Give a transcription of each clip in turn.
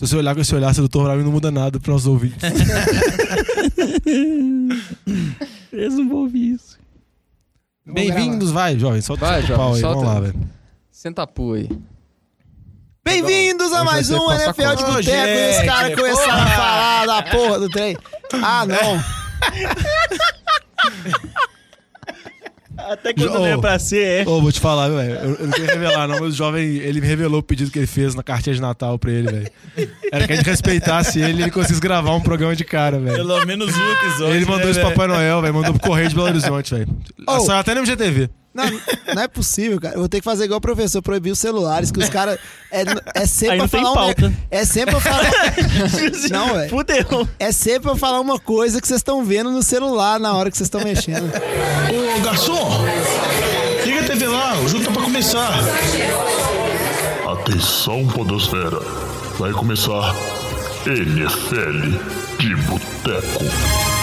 Se você olhar com esse olhar sedutor pra mim, não muda nada para os ouvintes. Eles não vão ouvir isso. Bem-vindos, vai, jovem. Solta Vai, o jovem, pau aí. solta. Vamos lá, velho. Senta a pua aí. Bem-vindos a mais um NFL de. Boteco. E esse cara começaram a falar da porra do trem. Ah, não. Até quando não é pra ser, é. Ô, vou te falar, velho. Eu, eu não queria revelar, não, mas o jovem, ele me revelou o pedido que ele fez na cartinha de Natal pra ele, velho. Era que a gente respeitasse ele e ele conseguisse gravar um programa de cara, velho. Pelo menos um episódio. Ele mandou né, isso pro Papai Noel, velho. Mandou pro Correio de Belo Horizonte, velho. Oh. Até no MGTV. Não, não é possível, cara. Eu vou ter que fazer igual o professor, proibir os celulares, que os caras. É, é sempre Aí pra não tem falar um. pauta. É sempre pra falar. Não, velho. Fudeu. É sempre pra falar uma coisa que vocês estão vendo no celular na hora que vocês estão mexendo. Ô garçom, liga a TV lá, o jogo tá pra começar. Atenção, Podosfera. Vai começar NFL de Boteco.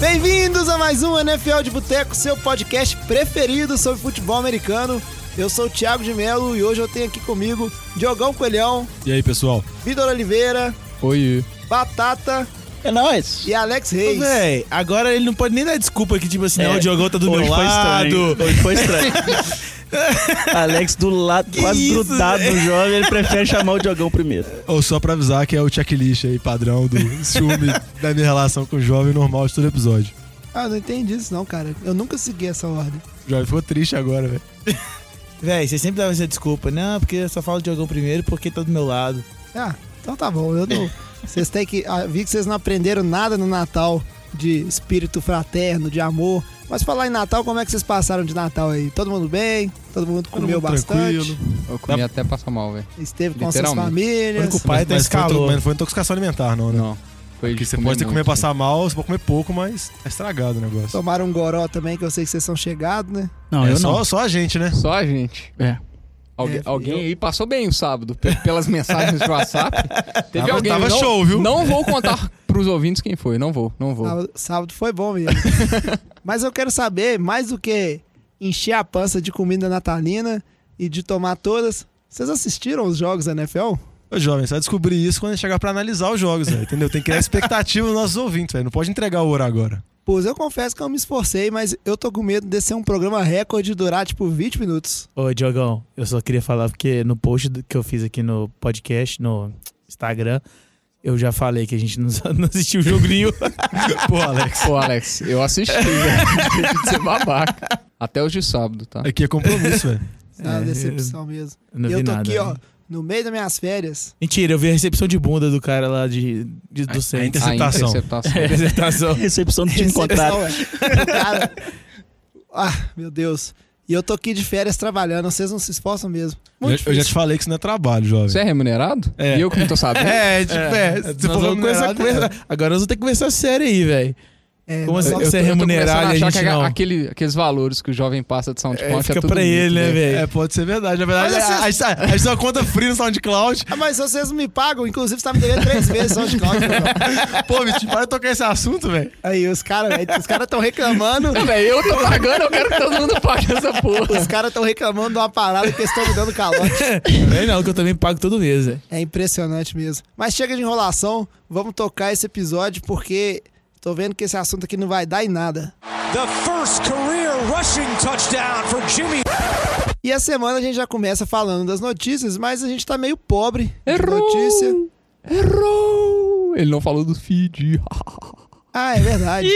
Bem-vindos a mais um NFL de Boteco, seu podcast preferido sobre futebol americano. Eu sou o Thiago de Melo e hoje eu tenho aqui comigo Diogão Coelhão, E aí, pessoal? Vitor Oliveira, Oi. Batata É nóis. e Alex Ô, Reis. Véi, agora ele não pode nem dar desculpa que, tipo assim, É, não, o Diogão tá do Hoje meu foi lado. estranho. Hoje foi estranho. Alex do lado, quase isso, grudado no jovem, ele prefere chamar o Diogão primeiro. Ou só pra avisar que é o checklist aí, padrão do ciúme da minha relação com o jovem normal de todo episódio. Ah, não entendi isso não, cara. Eu nunca segui essa ordem. O jovem ficou triste agora, velho. Véi, você sempre dava essa desculpa. Não, porque eu só falo do Diogão primeiro porque tá do meu lado. Ah, então tá bom. Eu não. Vocês têm que. Ah, vi que vocês não aprenderam nada no Natal de espírito fraterno, de amor. Mas falar em Natal, como é que vocês passaram de Natal aí? Todo mundo bem? Todo mundo comeu mundo bastante? tranquilo. Eu comi até passar mal, velho. Esteve com suas. O famílias? único pai mas, foi, escalou. mas não foi intoxicação alimentar, não, né? Não. Foi Porque você pode ter que comer muito. passar mal, você pode comer pouco, mas tá estragado o negócio. Tomaram um goró também, que eu sei que vocês são chegados, né? Não, é eu só, não. só a gente, né? Só a gente. É. Algu- É, alguém eu- aí passou bem o sábado, pe- pelas mensagens de WhatsApp. Teve Tava- alguém. tava não, show, viu? Não vou contar pros ouvintes quem foi. Não vou, não vou. Sábado, sábado foi bom mesmo. Mas eu quero saber, mais do que encher a pança de comida natalina e de tomar todas, vocês assistiram os jogos da NFL? Ô, jovem, vai descobrir isso quando a gente chegar pra analisar os jogos, velho, entendeu? Tem que criar expectativa nos nossos ouvintes, velho. Não pode entregar o ouro agora. Pois eu confesso que eu me esforcei, mas eu tô com medo de ser um programa recorde e durar tipo 20 minutos. Ô, Diogão, eu só queria falar porque no post que eu fiz aqui no podcast, no Instagram, eu já falei que a gente não, não assistiu o jogo nenhum. Pô, Alex. Pô, Alex, eu assisti, velho. De ser babaca. Até os de sábado, tá? Aqui é compromisso, velho. É uma É, decepção mesmo. Não e eu tô nada. aqui, ó, né? no meio das minhas férias. Mentira, eu vi a recepção de bunda do cara lá de, de- do a Saints. interceptação. A interceptação. Representação. Recepção do time contrário. Recepção, é. Ah, meu Deus. E eu tô aqui de férias trabalhando, vocês não se esforçam mesmo. Eu, Muito eu já te falei que isso não é trabalho, jovem. Você é remunerado? É. E eu que não tô sabendo? É, tipo, é. Começar a remunerado, conversar- Agora nós vamos ter que conversar sério aí, velho. É, Como assim? Você é remunerado e a achar gente que não. aquele- aqueles valores que o jovem passa de É, SoundCloud é, fica tudo pra mito, ele, né, velho? É, pode ser verdade. Na verdade, Mas a, a, a, a gente tem uma conta free no SoundCloud. Ah, mas vocês não me pagam, inclusive você tá me devendo três vezes de Cláudio. Pô, Vitinho, para de tocar esse assunto, velho. Aí os caras, os caras tão reclamando. Velho, eu tô pagando, eu quero que todo mundo pague essa porra. Os caras tão reclamando de uma parada que eles estão me dando calote. Vem não, que eu também pago todo mês, velho. É impressionante mesmo. Mas chega de enrolação, vamos tocar esse episódio porque tô vendo que esse assunto aqui não vai dar em nada. The first career rushing touchdown for Jimmy. E a semana a gente já começa falando das notícias, mas a gente tá meio pobre de Errou! notícia. Errou! Ele não falou do feed. Ah, é verdade.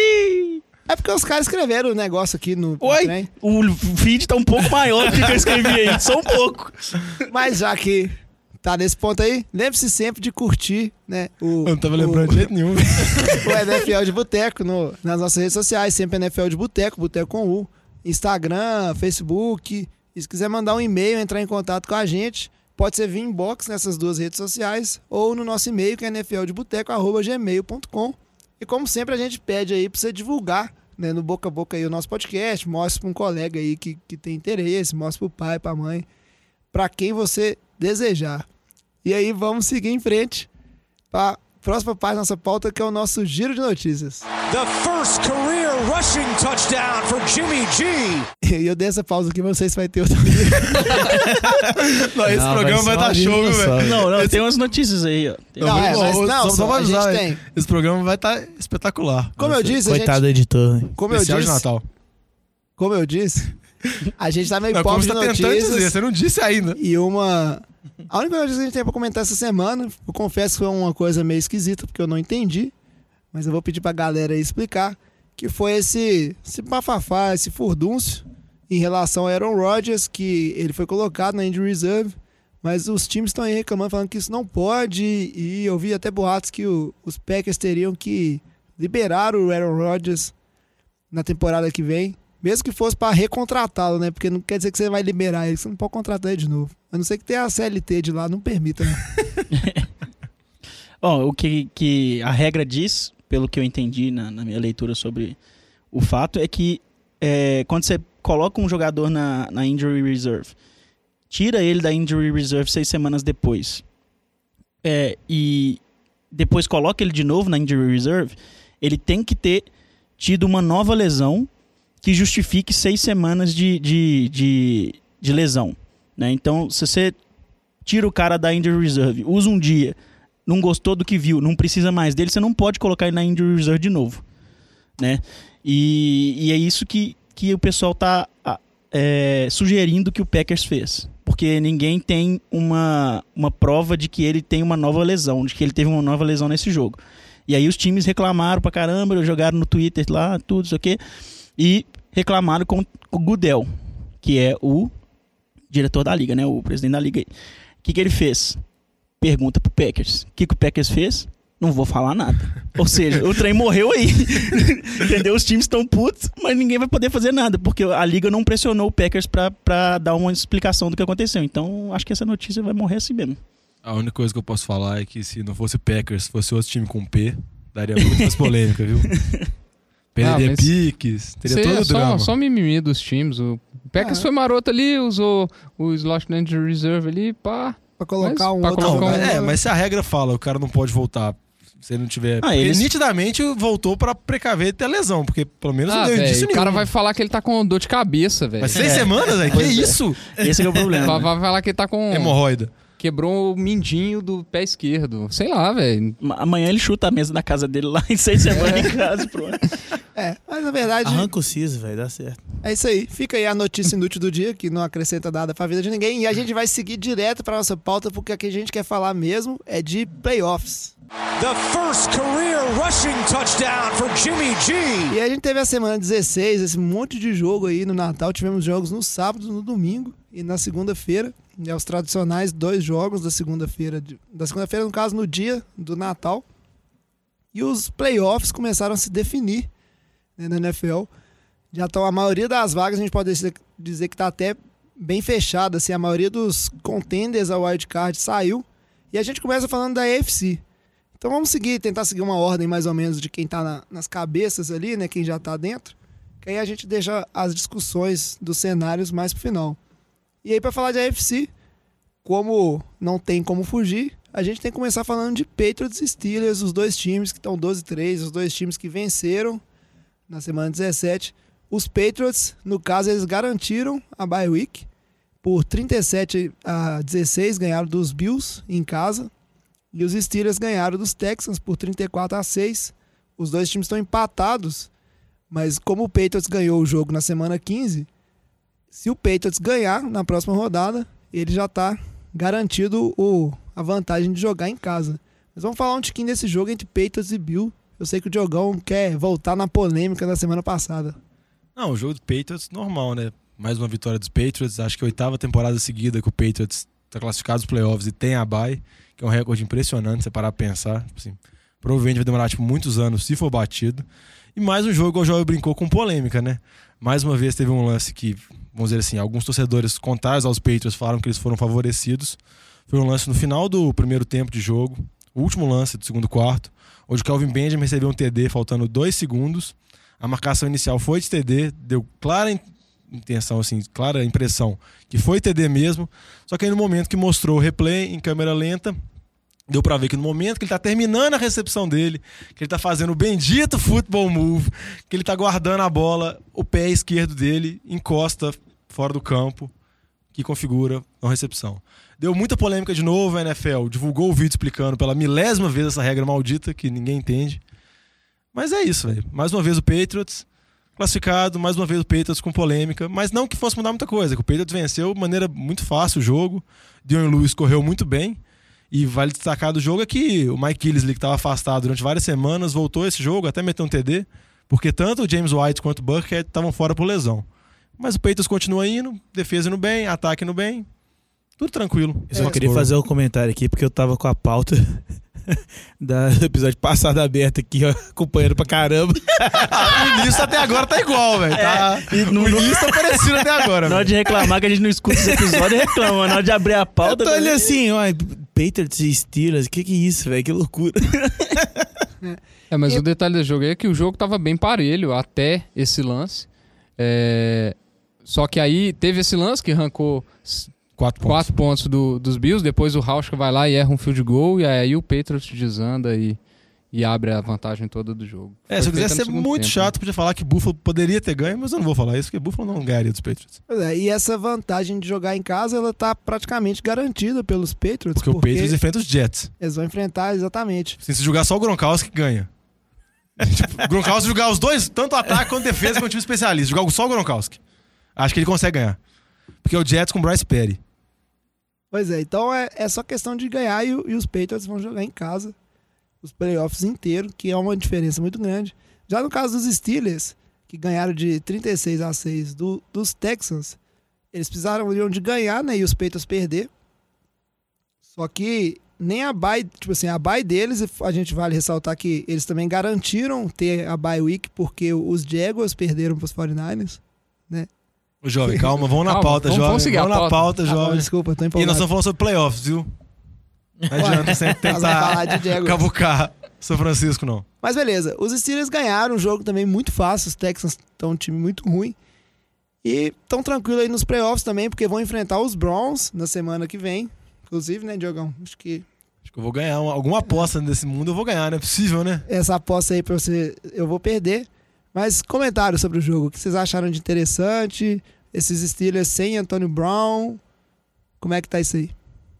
É porque os caras escreveram o negócio aqui no, no Oi, trem. o feed tá um pouco maior do que eu escrevi aí, só um pouco. Mas já que tá nesse ponto aí, lembre-se sempre de curtir, né? O, Eu não tava o- lembrando de jeito nenhum. o NFL de Boteco no- nas nossas redes sociais, sempre NFL de Boteco, Boteco com U, Instagram, Facebook. E se quiser mandar um e-mail, entrar em contato com a gente, pode ser via inbox nessas duas redes sociais ou no nosso e-mail que é nfldeboteco@gmail.com. E como sempre a gente pede aí para você divulgar, né, no boca a boca aí o nosso podcast, mostre para um colega aí que, que tem interesse, mostre para o pai, para a mãe, para quem você desejar. E aí vamos seguir em frente para próxima parte da nossa pauta que é o nosso giro de notícias. The first career rushing touchdown for Jimmy G. E eu dei essa pausa aqui, mas não sei se vai ter outra. Não, esse Não, programa vai dar ser show, velho? Não, não, tem umas notícias aí, ó. Tem- Não, é, mas não, só- só a gente tem. Esse programa vai estar espetacular. Como eu disse, a Coitado do gente, editor. hein? como eu Especial de disse, Natal. como eu disse, a gente tá meio Não, pobre de tá tentando dizer, notícias. você não disse ainda. E uma. A única notícia que a gente tem pra comentar essa semana, eu confesso que foi uma coisa meio esquisita, porque eu não entendi. Mas eu vou pedir pra galera explicar. Que foi esse, esse bafafá, esse furdúncio em relação a Aaron Rodgers, que ele foi colocado na injury reserve. Mas os times estão aí reclamando, falando que isso não pode. E eu vi até boatos que o- os Packers teriam que liberar o Aaron Rodgers na temporada que vem. Mesmo que fosse para recontratá-lo, né? Porque não quer dizer que você vai liberar ele, você não pode contratar ele de novo. A não ser que tenha a CLT de lá, não permita, né? Bom, o que, que a regra diz, pelo que eu entendi na, na minha leitura sobre o fato, é que é, quando você coloca um jogador na, na injury reserve, tira ele da injury reserve seis semanas depois, é, e depois coloca ele de novo na injury reserve, ele tem que ter tido uma nova lesão que justifique seis semanas de, de, de, de lesão. Né? Então, se você tira o cara da injury reserve, usa um dia, não gostou do que viu, não precisa mais dele, você não pode colocar ele na injury reserve de novo, né? E, e é isso que, que o pessoal tá é, sugerindo que o Packers fez, porque ninguém tem uma, uma prova de que ele tem uma nova lesão, de que ele teve uma nova lesão nesse jogo. E aí os times reclamaram pra caramba, jogaram no Twitter lá, tudo isso aqui, e reclamaram com o Goodell, que é o diretor da liga, né? O presidente da liga. O que, que ele fez? Pergunta pro Packers. O que, que o Packers fez? Não vou falar nada. Ou seja, o trem morreu aí. Entendeu? Os times estão putos, mas ninguém vai poder fazer nada, porque a liga não pressionou o Packers pra, pra dar uma explicação do que aconteceu. Então, acho que essa notícia vai morrer assim mesmo. A única coisa que eu posso falar é que se não fosse Packers, fosse outro time com P, daria muito mais polêmica, viu? Perderia Ah, mas- piques, teria aí todo é o só, drama. só mimimi dos times. O Packers Ah. foi maroto ali, usou o slot injury reserve ali, pá. Pra colocar Mas, um pra outro. colocar Não, um- é, mas se a regra fala, o cara não pode voltar. Se ele não tiver. Ah, eles- nitidamente voltou pra precaver ter lesão, porque pelo menos Ah, não deu indício o cara vai falar que ele tá com dor de cabeça, velho. Mas seis É. semanas, velho? Que Pois é. isso? Esse que é o problema. Vai, né? vai falar que ele tá com. Hemorroida. Quebrou o mindinho do pé esquerdo. Sei lá, velho. Amanhã ele chuta a mesa na casa dele lá em seis semanas em casa, pronto. É, mas na verdade, Arranca o siso, velho, dá certo. é isso aí. Fica aí a notícia inútil do dia, que não acrescenta nada pra vida de ninguém. E a gente vai seguir direto pra nossa pauta, porque o que a gente quer falar mesmo é de playoffs. The first career rushing touchdown for Jimmy G. E a gente teve a semana 16, esse monte de jogo aí no Natal. Tivemos jogos no sábado, no domingo e na segunda-feira. E os tradicionais dois jogos da segunda-feira. Da segunda-feira, no caso, no dia do Natal. E os playoffs começaram a se definir né, na NFL. Já estão a maioria das vagas, a gente pode dizer, que está até bem fechada. Assim, a maioria dos contenders ao wildcard saiu. E a gente começa falando da AFC. Então vamos seguir, tentar seguir uma ordem mais ou menos de quem tá na- nas cabeças ali, né? Quem já tá dentro. Que aí a gente deixa as discussões dos cenários mais pro final. E aí, pra falar de AFC, como não tem como fugir, a gente tem que começar falando de Patriots e Steelers, os dois times que estão 12-3, os dois times que venceram na semana 17. Os Patriots, no caso, eles garantiram a bye week por 37 a 16, ganharam dos Bills em casa. E os Steelers ganharam dos Texans por 34 a 6. Os dois times estão empatados, mas como o Patriots ganhou o jogo na semana 15, se o Patriots ganhar na próxima rodada, ele já está garantido o, a vantagem de jogar em casa. Mas vamos falar um tiquinho desse jogo entre Patriots e Bill. Eu sei que o Diogão quer voltar na polêmica da semana passada. Não, o jogo do Patriots, normal, né? Mais uma vitória dos Patriots. Acho que a oitava temporada seguida que o Patriots está classificado nos playoffs e tem a bye, que é um recorde impressionante, você parar pra pensar. Tipo assim, provavelmente vai demorar tipo, muitos anos se for batido. E mais um jogo, o Joel brincou, com polêmica, né? Mais uma vez teve um lance que, vamos dizer assim, alguns torcedores contrários aos Patriots falaram que eles foram favorecidos. Foi um lance no final do primeiro tempo de jogo, o último lance do segundo quarto, onde o Calvin Benjamin recebeu um TD faltando dois segundos. A marcação inicial foi de TD, deu clara in- intenção, assim, clara impressão que foi TD mesmo. Só que aí no momento que mostrou o replay em câmera lenta, Deu pra ver que no momento que ele tá terminando a recepção dele, que ele tá fazendo o bendito football move, que ele tá guardando a bola, o pé esquerdo dele encosta fora do campo, que configura a recepção. Deu muita polêmica de novo, a NFL divulgou o vídeo explicando pela milésima vez essa regra maldita que ninguém entende. Mas é isso, velho. Mais uma vez o Patriots classificado, mais uma vez o Patriots com polêmica, mas não que fosse mudar muita coisa, que o Patriots venceu de maneira muito fácil o jogo, Dion Lewis correu muito bem, e vale destacar do jogo é que o Mike Gillisley, que estava afastado durante várias semanas, voltou esse jogo, até meteu um TD, porque tanto o James White quanto o Burkhead estavam fora por lesão. Mas o Patriots continua indo, defesa indo bem, ataque indo bem, tudo tranquilo. Eu só queria fazer um comentário aqui, porque eu tava com a pauta da- do episódio passado aberto aqui, ó, acompanhando pra caramba. o início até agora tá igual, velho. Tá... E no, O início tá parecido até agora, na hora de reclamar que a gente não escuta esse episódio, reclama. Na hora de abrir a Eu pauta. tô ali assim, ó, Patriots e Steelers, que que é isso, velho? Que loucura. É, mas o detalhe do jogo é que o jogo tava bem parelho até esse lance. É, Só que aí teve esse lance que arrancou Quatro pontos. quatro pontos do- dos Bills, depois o Rauschka vai lá e erra um field goal, e aí o Patriots desanda e, e abre a vantagem toda do jogo. É, se eu Foi quiser feita no ser muito tempo, chato, podia falar que Buffalo poderia ter ganho, mas eu não vou falar isso, porque Buffalo não ganharia dos Patriots. Pois é, e essa vantagem de jogar em casa, ela tá praticamente garantida pelos Patriots. Porque, o Patriots enfrenta os Jets. eles vão enfrentar exatamente. Assim, se jogar só o Gronkowski, ganha. tipo, o Gronkowski jogar os dois, tanto ataque quanto defesa, com o time especialista. Jogar só o Gronkowski. Acho que ele consegue ganhar. Porque é o Jets com o Bryce Perry. Pois é, então é, é só questão de ganhar e, e os Patriots vão jogar em casa os playoffs inteiros, que é uma diferença muito grande. Já no caso dos Steelers, que ganharam de 36 a 6 do- dos Texans, eles precisaram de ganhar, né, e os Patriots perder. Só que nem a bye, tipo assim, a bye deles, a gente vale ressaltar que eles também garantiram ter a bye week porque os Jaguars perderam para os 49ers. Ô, jovem, calma, vamos na Calma, pauta, vamos- jovem. vamos a na pauta. pauta, Ah, bom, jovem. desculpa, tô E nós empolgado. estamos falando sobre playoffs, viu? Não adianta sempre tentar cavucar São Francisco, não. Mas beleza, os Steelers ganharam um jogo também muito fácil, os Texans estão um time muito ruim. E estão tranquilos aí nos playoffs também, porque vão enfrentar os Browns na semana que vem. Inclusive, né, Diogão? Acho que Acho que eu vou ganhar. uma- alguma aposta desse mundo eu vou ganhar, não é possível, né? essa aposta aí pra você eu vou perder. Mas comentários sobre o jogo. O que vocês acharam de interessante? Esses Steelers sem Antônio Brown. Como é que tá isso aí?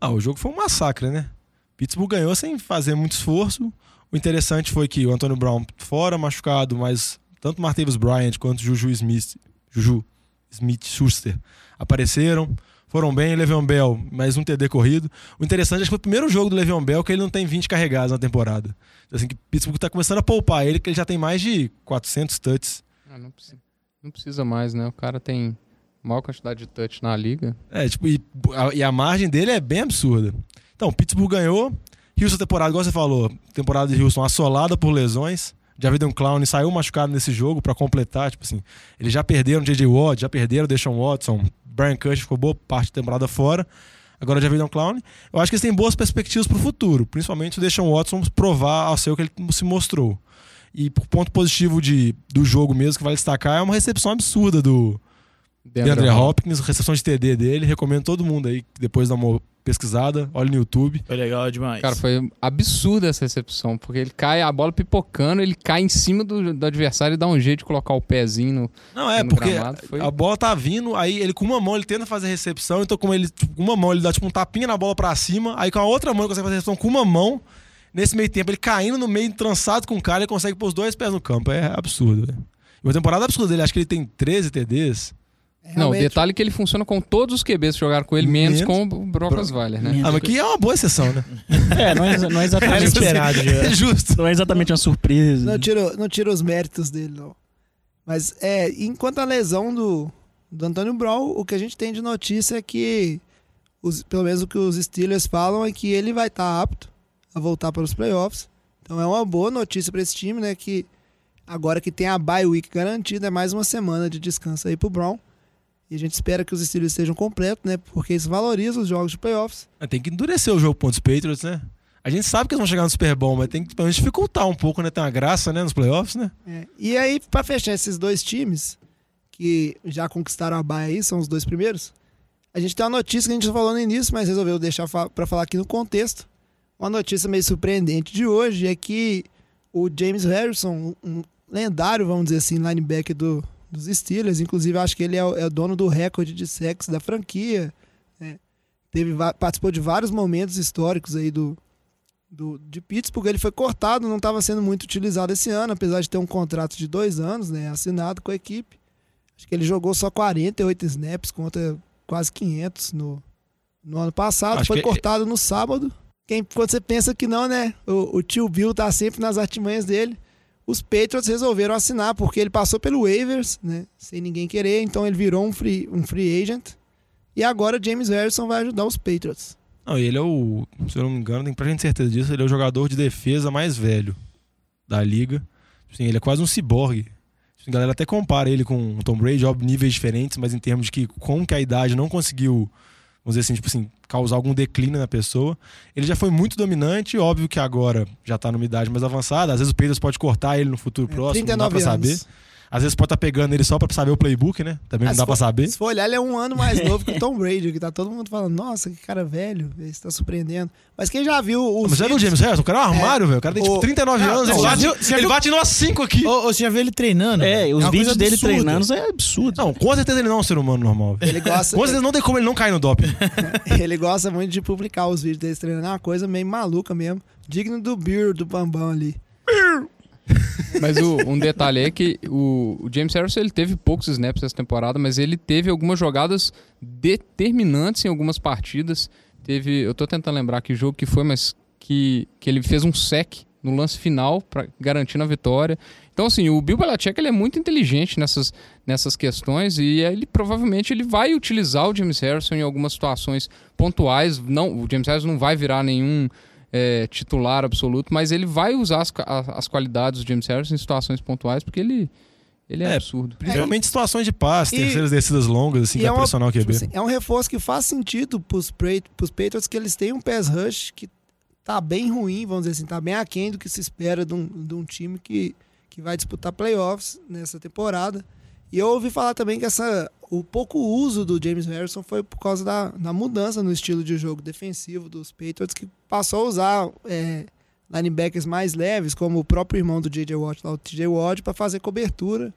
Ah, o jogo foi um massacre, né? Pittsburgh ganhou sem fazer muito esforço. O interessante foi que o Antônio Brown fora, machucado, mas tanto Martavis Bryant quanto Juju Smith, Juju Smith Schuster apareceram, foram bem. Le'Veon Bell, mais um TD corrido. O interessante é que foi o primeiro jogo do Le'Veon Bell que ele não tem 20 carregados na temporada. Assim que Pittsburgh tá começando a poupar ele, que ele já tem mais de 400 touches. Ah, não, precisa, não precisa mais, né? O cara tem maior quantidade de touch na liga. É, tipo, e a, e a margem dele é bem absurda. Então, Pittsburgh ganhou. Houston temporada, igual você falou, temporada de Houston assolada por lesões. Javidan Clown saiu machucado nesse jogo pra completar, tipo assim, eles já perderam J.J. Watt, já perderam Deshaun Watson, Brian Cush ficou boa parte da temporada fora. Agora Javidan Clown. Eu acho que eles têm boas perspectivas pro futuro, principalmente o Deshaun Watson provar ao seu que ele se mostrou. E por ponto positivo de, do jogo mesmo que vale destacar é uma recepção absurda do, DeAndre Hopkins, recepção de TD dele. Recomendo todo mundo aí, depois dá uma pesquisada, olha no YouTube. Foi legal demais. Cara, foi absurda essa recepção, porque ele cai, a bola pipocando, ele cai em cima do, do adversário e dá um jeito de colocar o pezinho no, Não, é, no porque. Foi... a bola tá vindo, aí ele com uma mão ele tenta fazer a recepção, então com ele tipo, com uma mão ele dá tipo um tapinha na bola pra cima, aí com a outra mão ele consegue fazer a recepção com uma mão. Nesse meio tempo, ele caindo no meio, trançado com o cara, ele consegue pôr os dois pés no campo. É absurdo, velho. E uma temporada absurda dele, acho que ele tem 13 TDs. É, Não, o detalhe é que ele funciona com todos os QBs que jogaram com ele, menos, Menos com o Brock Osweiler, né? Ah, mas que é uma boa exceção, né? É, não é, não é exatamente. esperado já. É justo. Não é exatamente uma surpresa. Não tira, não tira os méritos dele, não. Mas, é, enquanto a lesão do, do Antônio Brown, o que a gente tem de notícia é que, os, pelo menos o que os Steelers falam, é que ele vai estar apto a voltar para os playoffs. Então é uma boa notícia para esse time, né? Que agora que tem a bye week garantida, é mais uma semana de descanso aí pro Brown. E a gente espera que os Steelers estejam completos, né? Porque isso valoriza os jogos de playoffs. Mas Tem que endurecer o jogo contra os Patriots, né? A gente sabe que eles vão chegar no Super Bowl, mas tem que pelo menos dificultar um pouco, né? Tem uma graça, né? Nos playoffs, né? É, E aí, pra fechar esses dois times, que já conquistaram a baia aí, são os dois primeiros, a gente tem uma notícia que a gente falou no início, mas resolveu deixar fa pra falar aqui no contexto. Uma notícia meio surpreendente de hoje é que o James Harrison, um lendário, vamos dizer assim, linebacker do, dos Steelers, inclusive acho que ele é o, é o dono do recorde de sexo da franquia, né? Teve, participou de vários momentos históricos aí do, do, de Pittsburgh. Ele foi cortado, não estava sendo muito utilizado esse ano, apesar de ter um contrato de dois anos né, assinado com a equipe. Acho que ele jogou só 48 snaps contra quase 500 no, no ano passado. Acho foi que- cortado no sábado. Quem, quando você pensa que não, né? O, o tio Bill tá sempre nas artimanhas dele. Os Patriots resolveram assinar porque ele passou pelo waivers, né? Sem ninguém querer, então ele virou um free, um free agent. E agora James Harrison vai ajudar os Patriots. Não, ele é o. Se eu não me engano, tem pra gente certeza disso, ele é o jogador de defesa mais velho da liga. Assim, ele é quase um ciborgue. A galera até compara ele com o Tom Brady, óbvio, níveis diferentes, mas em termos de que com que a idade não conseguiu, vamos dizer assim, tipo assim, causar algum declínio na pessoa. Ele já foi muito dominante, óbvio que agora já tá numa idade mais avançada. Às vezes o Patriots pode cortar ele no futuro É, próximo, não dá 39 pra anos. saber. Às vezes pode estar pegando ele só pra saber o playbook, né? Também Ah, não dá pra for- saber. Se for olhar, ele é um ano mais novo que o Tom Brady, que tá todo mundo falando, nossa, que cara velho, ele está surpreendendo. Mas quem já viu os Mas já viu o James Harrison? O cara é um armário, velho. O cara tem tipo O- 39 Não, anos. não, ele bate, viu- ele viu- bate nós 5 aqui. Ô, ô, você já viu ele treinando? É, É os uma vídeos dele absurda. treinando é absurdo. Não, com certeza ele não é um ser humano normal. velho. Ele gosta, Com certeza não tem como ele não cair no doping. ele gosta muito de publicar os vídeos dele treinando. É uma coisa meio maluca mesmo. Digno do Beer, do Bambam ali. Mas o- um detalhe é que o, o James Harrison ele teve poucos snaps essa temporada, mas ele teve algumas jogadas determinantes em algumas partidas. Teve, eu tô tentando lembrar que jogo que foi, mas que, que ele fez um sec no lance final para garantir a vitória. Então assim, o Bill Belichick ele é muito inteligente nessas, nessas questões e ele provavelmente ele vai utilizar o James Harrison em algumas situações pontuais. Não, o James Harrison não vai virar nenhum é, titular absoluto, mas ele vai usar as, as qualidades do James Harrison em situações pontuais, porque ele, ele é, É, absurdo. Principalmente em situações de passe, E- terceiras descidas longas, assim, que é uma- pressionar o QB. Tipo assim, é um reforço que faz sentido pros, Pra- pros Patriots que eles têm um pass rush que tá bem ruim, vamos dizer assim, tá bem aquém do que se espera de um, de um time que, que vai disputar playoffs nessa temporada. E eu ouvi falar também que essa, o pouco uso do James Harrison foi por causa da, da mudança no estilo de jogo defensivo dos Patriots, que passou a usar é, linebackers mais leves, como o próprio irmão do J.J. Watt, lá, o T.J. Watt, para fazer cobertura,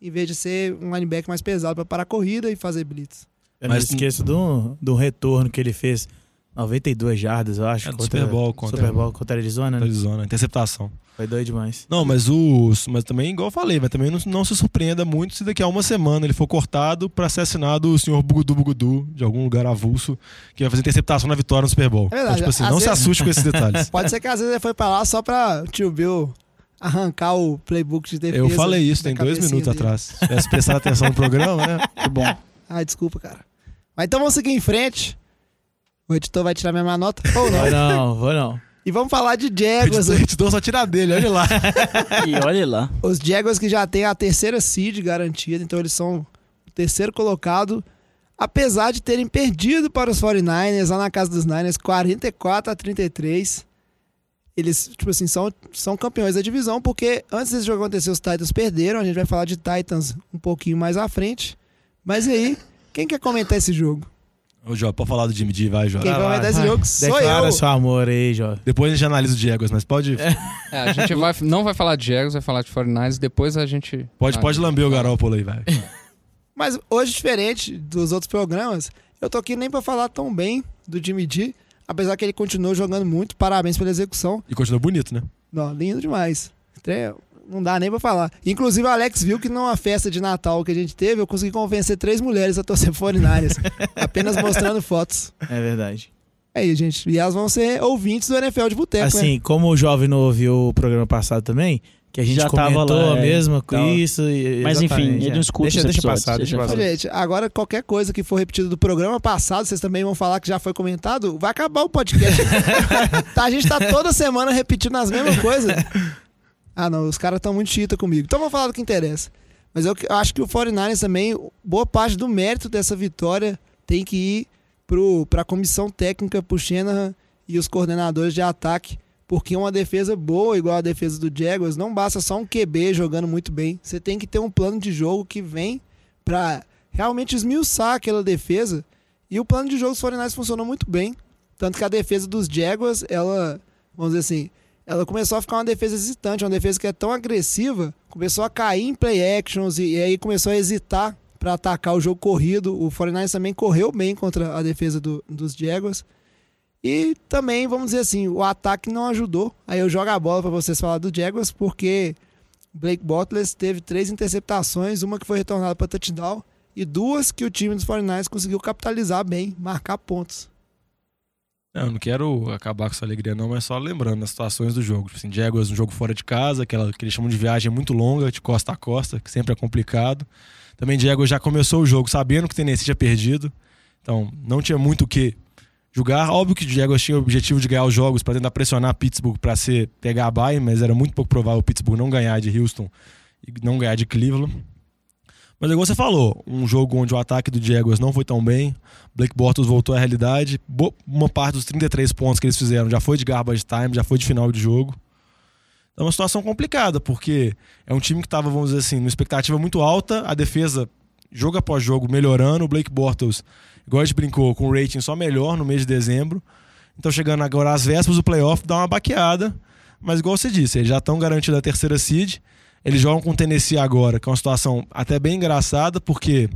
em vez de ser um linebacker mais pesado para parar a corrida e fazer blitz. Eu Mas- não esqueço do, do retorno que ele fez. 92 jardas, eu acho. É, do Super Bowl contra- Super Bowl contra Arizona, né? Arizona, interceptação. Foi doido demais. Não, mas os. Mas também, igual eu falei, mas também não, não se surpreenda muito se daqui a uma semana ele for cortado pra ser assinado o senhor Bugudu Bugudu, de algum lugar avulso, que vai fazer interceptação na vitória no Super Bowl. É verdade, Então, tipo assim, não se vezes- assuste com esses detalhes. Pode ser que às vezes ele foi pra lá só pra tio Bill arrancar o playbook de defesa. Eu falei isso tem dois minutos dele. atrás. Se tivesse prestado atenção no programa, né? Que bom. Ai, desculpa, cara. Mas então vamos seguir em frente. O editor vai tirar minha nota ou não. Vou não, vou não. E vamos falar de Jaguars. o editor só tira dele, olha lá. E olha lá. Os Jaguars que já têm a terceira seed garantida, então eles são o terceiro colocado. Apesar de terem perdido para os 49ers lá na casa dos Niners, 44 a 33. Eles, tipo assim, são, são campeões da divisão, porque antes desse jogo acontecer, os Titans perderam. A gente vai falar de Titans um pouquinho mais à frente. Mas e aí, quem quer comentar esse jogo? Ô, Jó, pode falar do Jimmy D, vai, Jó. Quem Vai comentar esse jogo sou Declara eu. seu amor aí, Jó. Depois a gente analisa o Jaguars, mas pode, É, a gente vai, não vai falar de Jaguars, vai falar de 49ers, depois a gente... pode, pode lamber o Garópolo aí, vai. Mas hoje, diferente dos outros programas, eu tô aqui nem pra falar tão bem do Jimmy G, apesar que ele continuou jogando muito. Parabéns pela execução. E continua bonito, né? Não, lindo demais. Tre- Não dá nem pra falar. Inclusive, o Alex viu que numa festa de Natal que a gente teve, eu consegui convencer três mulheres a torcer forinárias. apenas mostrando fotos. É verdade. Aí, gente. E elas vão ser ouvintes do NFL de Boteco, né? Assim, como o jovem não ouviu o programa passado também, que a gente Já tava comentou lá, é. mesmo com Tava. isso. e- Mas enfim, exatamente, ele é. não escuta Deixa, os deixa episódios, passar, deixa deixa passar. Gente, agora qualquer coisa que for repetida do programa passado, vocês também vão falar que já foi comentado, vai acabar o podcast. Tá, a gente tá toda semana repetindo as mesmas coisas. Ah, não, os caras estão muito chita comigo. Então vamos falar do que interessa. Mas eu, acho que o 49ers também, boa parte do mérito dessa vitória tem que ir pro, pra comissão técnica, pro Shanahan e os coordenadores de ataque. Porque uma defesa boa, igual a defesa do Jaguars, não basta só um QB jogando muito bem. Você tem que ter um plano de jogo que vem pra realmente esmiuçar aquela defesa. E o plano de jogo dos 49ers funcionou muito bem. Tanto que a defesa dos Jaguars, ela, vamos dizer assim, ela começou a ficar uma defesa hesitante, uma defesa que é tão agressiva, começou a cair em play actions e, e aí começou a hesitar para atacar o jogo corrido. O 49ers também correu bem contra a defesa do, dos Jaguars. E também, vamos dizer assim, o ataque não ajudou. Aí eu jogo a bola para vocês falar do Jaguars, porque Blake Bortles teve três interceptações, uma que foi retornada para touchdown e duas que o time dos 49ers conseguiu capitalizar bem, marcar pontos. Não, não quero acabar com essa alegria, não, mas só lembrando as situações do jogo. Tipo assim, Jaguars, um jogo fora de casa, aquela que eles chamam de viagem muito longa, de costa a costa, que sempre é complicado. Também Diego já começou o jogo sabendo que o Tennessee tinha perdido. Então, não tinha muito o que julgar. Óbvio que o Diego tinha o objetivo de ganhar os jogos para tentar pressionar Pittsburgh para pegar a bye, mas era muito pouco provável o Pittsburgh não ganhar de Houston e não ganhar de Cleveland. Mas igual você falou, um jogo onde o ataque do Jaguars não foi tão bem, Blake Bortles voltou à realidade, uma parte dos 33 pontos que eles fizeram já foi de garbage time, já foi de final de jogo. É uma situação complicada, porque é um time que estava, vamos dizer assim, numa expectativa muito alta, a defesa, jogo após jogo, melhorando, o Blake Bortles, igual a gente brincou, com o rating só melhor no mês de dezembro. Então chegando agora às vésperas do playoff, dá uma baqueada, mas igual você disse, eles já estão garantidos a terceira seed, eles jogam com o Tennessee agora, que é uma situação até bem engraçada, porque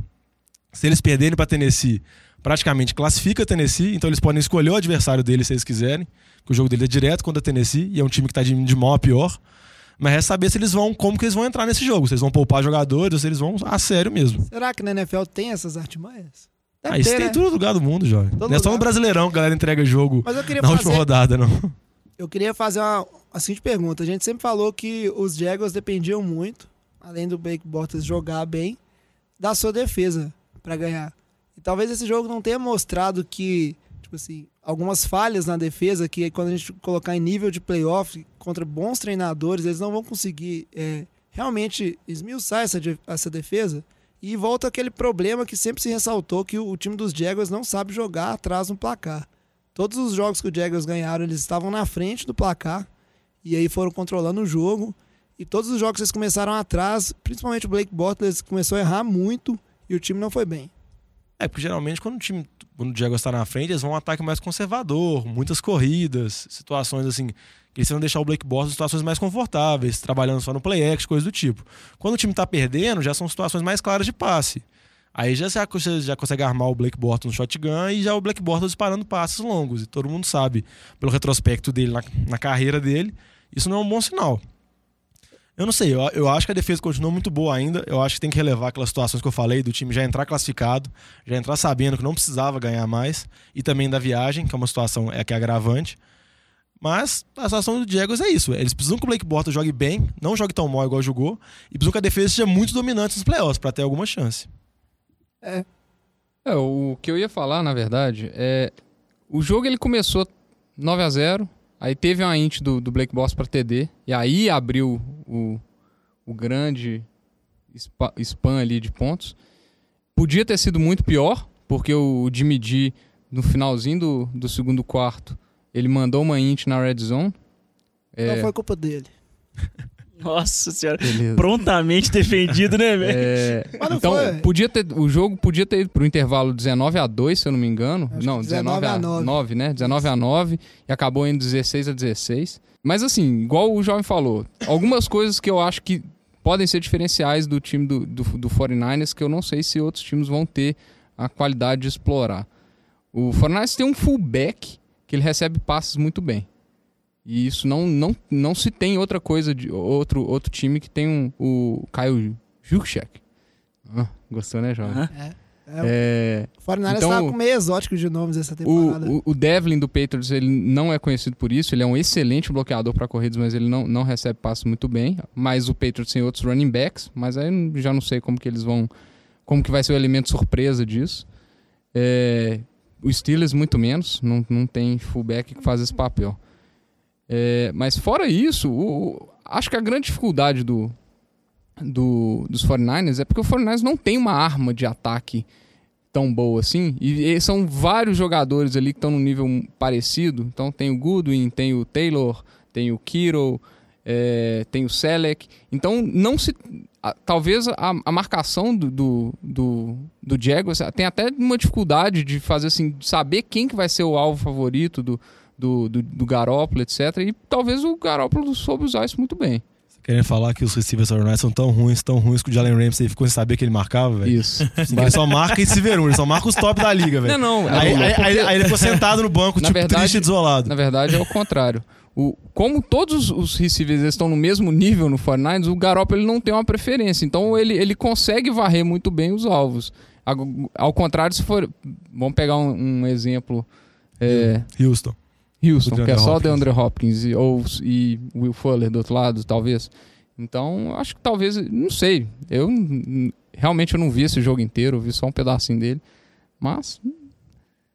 se eles perderem para Tennessee, praticamente classifica Tennessee, então eles podem escolher o adversário deles se eles quiserem, que o jogo dele é direto contra a Tennessee, e é um time que está de, de mal a pior. Mas resta saber se eles vão, como que eles vão entrar nesse jogo, se eles vão poupar jogadores ou se eles vão a sério mesmo. Será que na NFL tem essas artimanhas? Deve ah, isso ter, tem né? todo lugar do mundo, jovem. Todo não é só no Brasileirão que a galera entrega jogo na fazer... última rodada, não. Eu queria fazer uma, a seguinte pergunta. A gente sempre falou que os Jaguars dependiam muito, além do Blake Bortles jogar bem, da sua defesa para ganhar. E talvez esse jogo não tenha mostrado que, tipo assim, algumas falhas na defesa que quando a gente colocar em nível de playoff contra bons treinadores, eles não vão conseguir é, realmente esmiuçar essa, essa defesa. E volta aquele problema que sempre se ressaltou que o, o time dos Jaguars não sabe jogar atrás no placar. Todos os jogos que os Jaguars ganharam, eles estavam na frente do placar e aí foram controlando o jogo. E todos os jogos eles começaram atrás, principalmente o Blake Bortles começou a errar muito e o time não foi bem. É, porque geralmente quando o time, quando o Diego está na frente, eles vão um ataque mais conservador, muitas corridas, situações assim, que eles vão deixar o Blake Bortles em situações mais confortáveis, trabalhando só no play action, coisas do tipo. Quando o time está perdendo, já são situações mais claras de passe. Aí já você já consegue armar o Blake Bortles no shotgun e já o Blake Bortles disparando passes longos. E todo mundo sabe, pelo retrospecto dele na, na carreira dele, isso não é um bom sinal. Eu não sei, eu, eu acho que a defesa continua muito boa ainda. Eu acho que tem que relevar aquelas situações que eu falei, do time já entrar classificado, já entrar sabendo que não precisava ganhar mais, e também da viagem, que é uma situação é que é agravante. Mas a situação do Diego é isso. Eles precisam que o Blake Bortles jogue bem, não jogue tão mal igual jogou, e precisam que a defesa seja muito dominante nos playoffs para ter alguma chance. É. é. O que eu ia falar, na verdade, é. O jogo ele começou 9 a 0 Aí teve uma int do, do Blake Boss para TD. E aí abriu o, o grande spa, spam ali de pontos. Podia ter sido muito pior, porque o Jimmy G, no finalzinho do, do segundo quarto, ele mandou uma int na red zone. É... Não foi culpa dele. Nossa senhora, Beleza. prontamente defendido, né, velho? É... Então, foi. podia ter, o jogo podia ter ido pro intervalo 19 a 2, se eu não me engano. Acho não, 19, 19 a 9. 9, né? 19 a 9 e acabou indo 16 a 16. Mas assim, igual o jovem falou, algumas coisas que eu acho que podem ser diferenciais do time do, do, do 49ers que eu não sei se outros times vão ter a qualidade de explorar. O 49ers tem um fullback que ele recebe passes muito bem. E isso não, não, não se tem outra coisa de outro, outro time que tem um, o Kyle Juszczyk. Ah, gostou, né, Jovem? Uh -huh. É. É, o Fortnite então, está com meio exótico de nomes essa temporada. O, o, o, Devlin do Patriots ele não é conhecido por isso. Ele é um excelente bloqueador para corridas, mas ele não, não recebe passos muito bem. Mas o Patriots tem outros running backs, mas aí já não sei como que eles vão, como que vai ser o elemento surpresa disso. É, o Steelers muito menos, não, não tem fullback que faz esse papel. É, mas fora isso, o, acho que a grande dificuldade do, do, dos 49ers é porque o 49ers não tem uma arma de ataque tão boa assim. E, e são vários jogadores ali que estão no nível parecido. Então tem o Goodwin, tem o Taylor, tem o Kittle, é, tem o Selec. Então, não se. a- talvez a, a marcação do, do, do, do tem até uma dificuldade de fazer assim, de saber quem que vai ser o alvo favorito do, do, do, do Garoppolo, etc. E talvez o Garoppolo soube usar isso muito bem. Querendo falar que os receivers Aeronauts são tão ruins, tão ruins que o Jalen Ramsey ficou sem saber que ele marcava, velho. Isso. Assim, ele só marca esse verão, ele só marca os top da liga, velho. Não, não. Aí, é- aí- aí- aí ele ficou sentado no banco, Na tipo, verdade- triste e desolado. Na verdade, é o contrário. O, como todos os receivers estão no mesmo nível no 49ers, o Garoppolo ele não tem uma preferência. Então, ele, ele consegue varrer muito bem os alvos. Ao, ao contrário, se for... Vamos pegar um, um exemplo. É, Houston. Houston, O que é DeAndre só o Hopkins. DeAndre Hopkins e, ou, e Will Fuller do outro lado, talvez. Então, acho que talvez... Não sei. Eu realmente eu não vi esse jogo inteiro. Eu vi só um pedacinho dele. Mas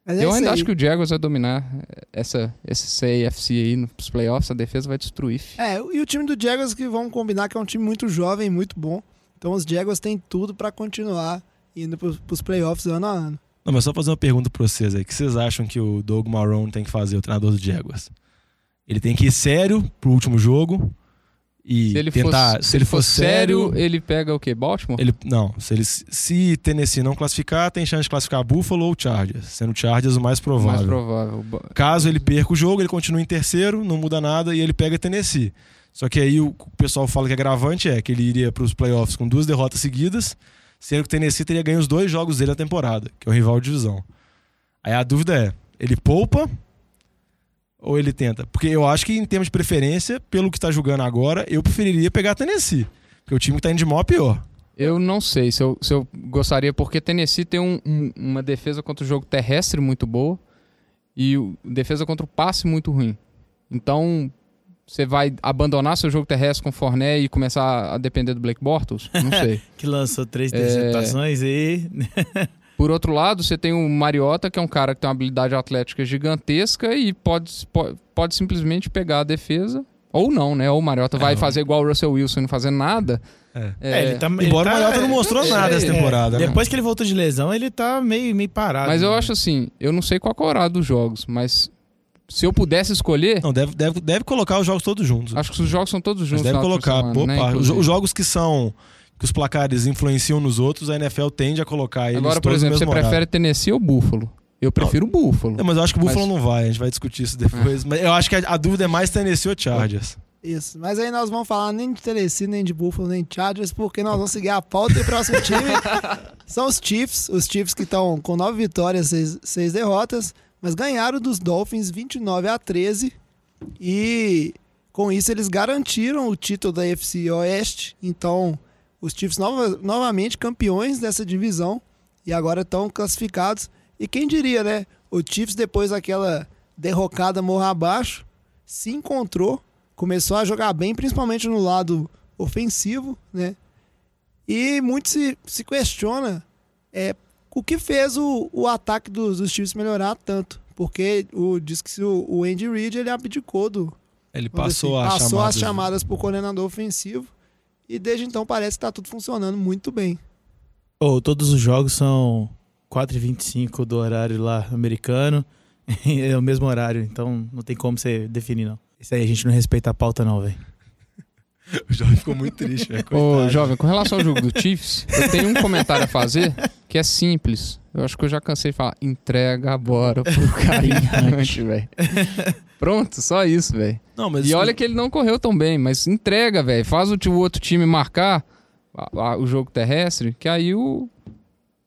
Mas é eu ainda aí. acho que o Jaguars vai dominar essa, essa CAFC aí nos playoffs. A defesa vai destruir. É, e o time do Jaguars que vamos combinar que é um time muito jovem, muito bom. Então os Jaguars têm tudo pra continuar indo pros, pros playoffs ano a ano. Não, mas só fazer uma pergunta pra vocês aí. O que vocês acham que o Doug Marrone tem que fazer, o treinador do Jaguars? Ele tem que ir sério pro último jogo e Se ele, tentar... for, se ele for sério, ele pega o quê? Baltimore? Ele, não, se, ele, se Tennessee não classificar, tem chance de classificar Buffalo ou Chargers, sendo Chargers o mais provável. Mais provável. Caso ele perca o jogo, ele continua em terceiro, não muda nada e ele pega Tennessee. Só que aí o o pessoal fala que é gravante é que ele iria para os playoffs com duas derrotas seguidas, sendo que o Tennessee teria ganho os dois jogos dele na temporada, que é o rival de divisão. Aí a dúvida é, ele poupa ou ele tenta? Porque eu acho que em termos de preferência, pelo que está jogando agora, eu preferiria pegar Tennessee, porque o time que tá indo de mal pior. Eu não sei se eu, se eu gostaria, porque Tennessee tem um- um- uma defesa contra o jogo terrestre muito boa e defesa contra o passe muito ruim. Então, você vai abandonar seu jogo terrestre com o Fournette e começar a depender do Blake Bortles? Não sei. Que lançou três É. interceptações e. Por outro lado, você tem o Mariota, que é um cara que tem uma habilidade atlética gigantesca e pode, pode, pode simplesmente pegar a defesa. Ou não, né? Ou o Mariota vai fazer igual o Russell Wilson não fazer nada. É. É, ele tá, ele Embora tá- o Mariota não mostrou é, nada essa é, temporada. né? Depois que ele voltou de lesão, ele tá meio, meio parado. Mas eu né? acho assim, eu não sei qual é o horário dos jogos, mas se eu pudesse escolher, Não, deve, deve, deve colocar os jogos todos juntos. acho que os jogos são todos Mas juntos. deve na última colocar. semana, boa né, parte. Os, inclusive. os jogos que são. que os placares influenciam nos outros, a NFL tende a colocar eles Agora, por exemplo, você horário. prefere Tennessee ou Buffalo? Eu prefiro Buffalo. Não, mas eu acho que o Buffalo Mas- não vai, a gente vai discutir isso depois. Mas eu acho que a, a dúvida é mais Tennessee ou Chargers. Isso. Mas aí nós vamos falar nem de Tennessee, nem de Buffalo, nem de Chargers, porque nós vamos seguir a pauta e o próximo time são os Chiefs. Os Chiefs que estão com nove vitórias, seis, seis derrotas, mas ganharam dos Dolphins 29 a 13. E com isso eles garantiram o título da FC Oeste. Então, os Chiefs nova- novamente campeões dessa divisão e agora estão classificados. E quem diria, né? O Chiefs, depois daquela derrocada morra abaixo, se encontrou, começou a jogar bem, principalmente no lado ofensivo, né? E muito se, se questiona é, o que fez o, o ataque dos, dos Chiefs melhorar tanto. Porque o, diz que o, o Andy Reid ele abdicou do. Ele passou, assim, passou chamadas. as chamadas para o coordenador ofensivo. E desde então parece que está tudo funcionando muito bem. Ô, todos os jogos são 4h25 do horário lá americano. É o mesmo horário, então não tem como você definir, não. Isso aí a gente não respeita a pauta, não, velho. O jovem ficou muito triste, velho. Ô, jovem, com relação ao jogo do Chiefs, eu tenho um comentário a fazer que é simples. Eu acho que eu já cansei de falar, entrega a bola pro carinhante, velho. Pronto, só isso, velho. E olha que ele não correu tão bem, mas entrega, velho. Faz o, o outro time marcar a- a- o jogo terrestre, que aí o.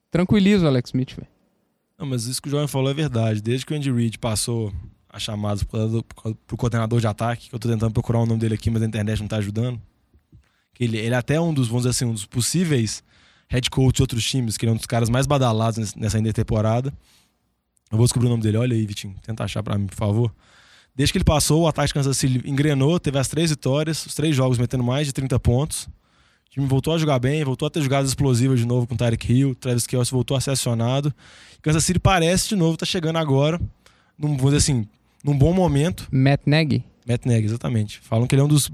Tranquiliza o Alex Smith, velho. Não, mas isso que o Jovem falou é verdade. Desde que o Andy Reid passou as chamadas pro, pro, coordenador de ataque, que eu tô tentando procurar o nome dele aqui, mas a internet não tá ajudando. Ele, ele é até um dos, vamos dizer assim, um dos possíveis head coach de outros times, que ele é um dos caras mais badalados nessa intertemporada. Eu vou descobrir o nome dele. Olha aí, Vitinho. Tenta achar pra mim, por favor. Desde que ele passou, o ataque de Kansas City engrenou, teve as três vitórias, os três jogos metendo mais de 30 pontos. O time voltou a jogar bem, voltou a ter jogadas explosivas de novo com o Tyreek Hill, Travis Kelce voltou a ser acionado. Kansas City parece de novo, tá chegando agora, num, vamos dizer assim, num bom momento. Matt Nagy. Matt Nagy, exatamente. Falam que ele é um dos,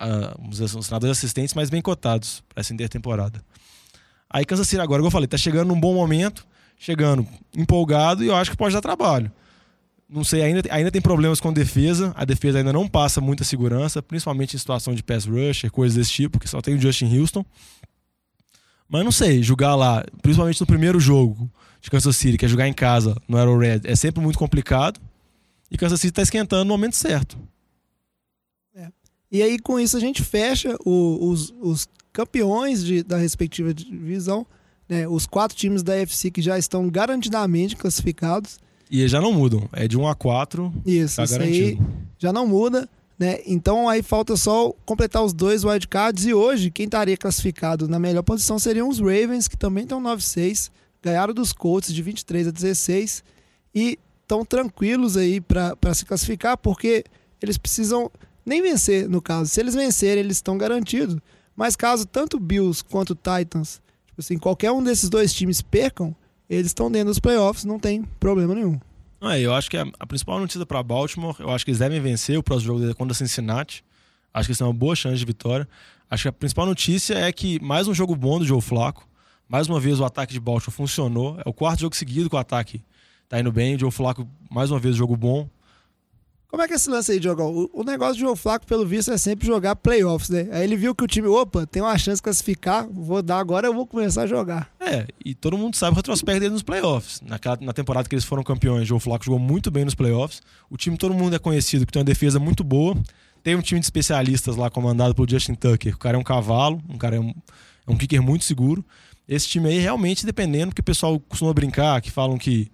ah, vamos dizer assim, os treinadores assistentes mais bem cotados para essa intertemporada. Aí Kansas City agora, como eu falei, tá chegando num bom momento, chegando empolgado e eu acho que pode dar trabalho. Não sei, ainda, ainda tem problemas com defesa. A defesa ainda não passa muita segurança, principalmente em situação de pass rusher, coisas desse tipo, que só tem o Justin Houston. Mas não sei, jogar lá, principalmente no primeiro jogo de Kansas City, que é jogar em casa no Arrowhead, é sempre muito complicado. E Kansas City está esquentando no momento certo. E aí, com isso, a gente fecha o- os, os campeões de- da respectiva divisão. né? Os quatro times da FC que já estão garantidamente classificados. E eles já não mudam. É de 1 a 4, Isso, tá isso aí garantido. já não muda. Né? Então aí falta só completar os dois wildcards. E hoje, quem estaria classificado na melhor posição seriam os Ravens, que também estão 9-6. Ganharam dos Colts de 23 a 16. E estão tranquilos aí para se classificar, porque eles precisam nem vencer, no caso. Se eles vencerem, eles estão garantidos. Mas caso tanto Bills quanto Titans, tipo assim, qualquer um desses dois times percam, eles estão dentro dos playoffs, não tem problema nenhum. É, eu acho que a, a principal notícia para Baltimore, eu acho que eles devem vencer o próximo jogo deles é contra Cincinnati. Acho que eles têm uma boa chance de vitória. Acho que a principal notícia é que mais um jogo bom do Joe Flaco. Mais uma vez o ataque de Baltimore funcionou. É o quarto jogo seguido que o ataque tá indo bem. O Joe Flaco, mais uma vez, jogo bom. Como é que é esse lance aí, Diogão? O, negócio de João Flaco, pelo visto, é sempre jogar playoffs, né? Aí ele viu que o time, opa, tem uma chance de classificar, vou dar agora, eu vou começar a jogar. É, e todo mundo sabe o retrospecto dele nos playoffs. Naquela, na temporada que eles foram campeões, o Joe Flaco jogou muito bem nos playoffs. O time, todo mundo é conhecido que tem uma defesa muito boa. Tem um time de especialistas lá comandado pelo Justin Tucker. O cara é um cavalo, um cara é um, é um kicker muito seguro. Esse time aí, realmente, dependendo, porque o pessoal costuma brincar, que falam que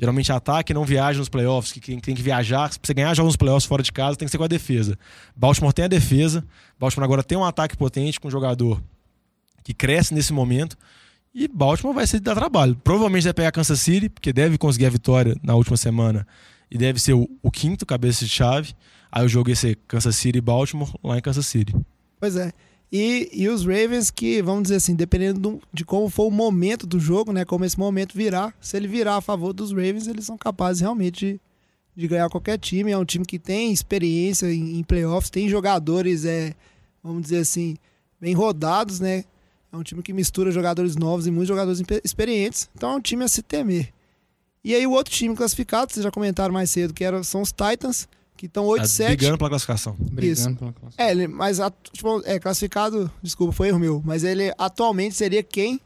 geralmente ataque não viaja nos playoffs, que tem que viajar, pra você ganhar jogos nos playoffs fora de casa, tem que ser com a defesa. Baltimore tem a defesa, Baltimore agora tem um ataque potente com um jogador que cresce nesse momento. E Baltimore vai ser de dar trabalho. Provavelmente vai pegar Kansas City, porque deve conseguir a vitória na última semana. E deve ser o, o quinto cabeça de chave. Aí o jogo ia ser Kansas City e Baltimore lá em Kansas City. Pois é. E, e os Ravens que, vamos dizer assim, dependendo do- de como for o momento do jogo, né? Como esse momento virar, se ele virar a favor dos Ravens, eles são capazes realmente de, de ganhar qualquer time. É um time que tem experiência em, em playoffs, tem jogadores, é, vamos dizer assim, bem rodados, né? É um time que mistura jogadores novos e muitos jogadores experientes. Então é um time a se temer. E aí o outro time classificado, vocês já comentaram mais cedo, que era, são os Titans, que estão Tá 8-7. brigando pela classificação. Brigando pela classe. É, ele, mas tipo, é classificado, desculpa, foi erro meu, mas ele atualmente seria quem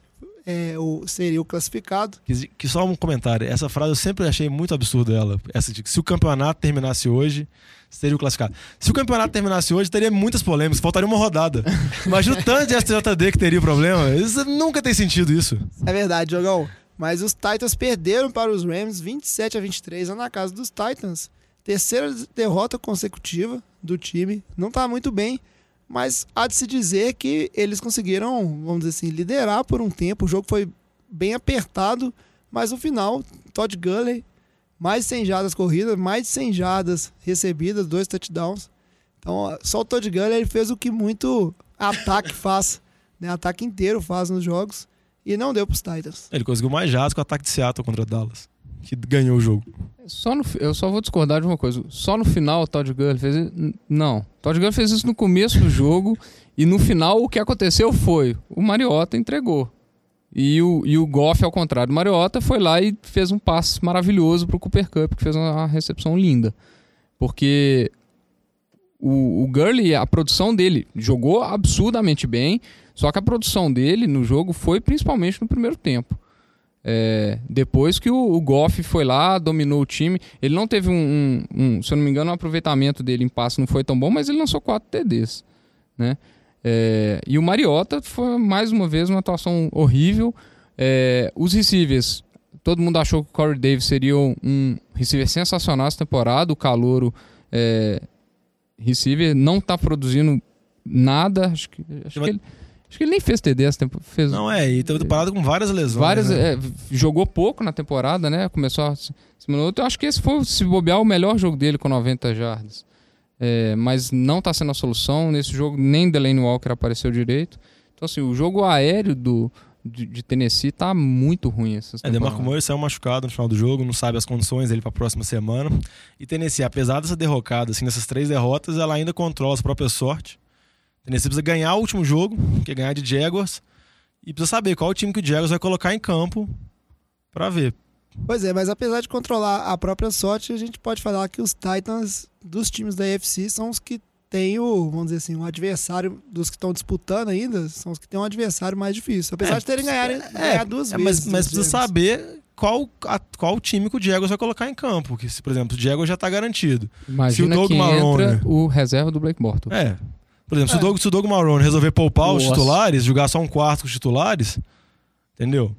é, o, seria o classificado. Que, que só um comentário. Essa frase eu sempre achei muito absurda ela. Essa de que se o campeonato terminasse hoje, seria o classificado. Se o campeonato terminasse hoje, teria muitas polêmicas, faltaria uma rodada. Imagina o tanto de STJD que teria problema. Isso nunca tem sentido isso. É verdade, Jogão. Mas os Titans perderam para os Rams 27 a 23 lá na casa dos Titans. Terceira derrota consecutiva do time. Não tá muito bem, mas há de se dizer que eles conseguiram, vamos dizer assim, liderar por um tempo. O jogo foi bem apertado, mas no final, Todd Gurley, mais de 100 jardas corridas, mais de 100 jardas recebidas, dois touchdowns. Então, só o Todd Gurley ele fez o que muito ataque faz, né? Ataque inteiro faz nos jogos. E não deu pros Titans. Ele conseguiu mais jardas com o ataque de Seattle contra Dallas, que ganhou o jogo. Só no, eu só vou discordar de uma coisa. Só no final o Todd Gurley fez Não. Todd Gurley fez isso no começo do jogo e no final o que aconteceu foi o Mariota entregou. E o, e o Goff, ao contrário do Mariota, foi lá e fez um passe maravilhoso pro Cooper Cup, que fez uma recepção linda. Porque o, o Gurley, a produção dele jogou absurdamente bem, só que a produção dele no jogo foi principalmente no primeiro tempo. É, depois que o, o Goff foi lá, dominou o time, ele não teve um, um- um- se eu não me engano, o aproveitamento dele em passe não foi tão bom, mas ele lançou quatro TDs, né? É, e o Mariota foi mais uma vez uma atuação horrível. É, os receivers, todo mundo achou que o Corey Davis seria um, receiver sensacional essa temporada, o Calouro é, receiver não tá produzindo nada, acho que, acho que ele, acho que ele nem fez TD essa temporada, fez Não é, e teve parado com várias lesões. várias né? é, jogou pouco na temporada, né? Começou a se. Eu acho que esse foi, se bobear, o melhor jogo dele com 90 jardas. É, mas não está sendo a solução. Nesse jogo, nem Delaney Walker apareceu direito. Então, assim, o jogo aéreo do, de, de Tennessee tá muito ruim essa É, DeMarco Murray saiu machucado no final do jogo, não sabe as condições dele para a próxima semana. E Tennessee, apesar dessa derrocada, assim, nessas três derrotas, ela ainda controla a própria sorte. Tennessee precisa ganhar o último jogo, que é ganhar de Jaguars, e precisa saber qual o time que o Jaguars vai colocar em campo para ver. Pois é, mas apesar de controlar a própria sorte, a gente pode falar que os Titans dos times da AFC são os que têm o, vamos dizer assim, um adversário dos que estão disputando ainda, são os que têm um adversário mais difícil. Apesar É, de terem ganhado, ganhado duas É, vezes. mas, mas precisa saber qual, a- qual time que o Diego vai colocar em campo. Que, se, por exemplo, o Diego já tá garantido. Imagina Se o Doug que Marrone- entra o reserva do Blake Bortles. É. Por exemplo, se, o Doug, se o Doug Marrone resolver poupar os Nossa. titulares, jogar só um quarto com os titulares, entendeu?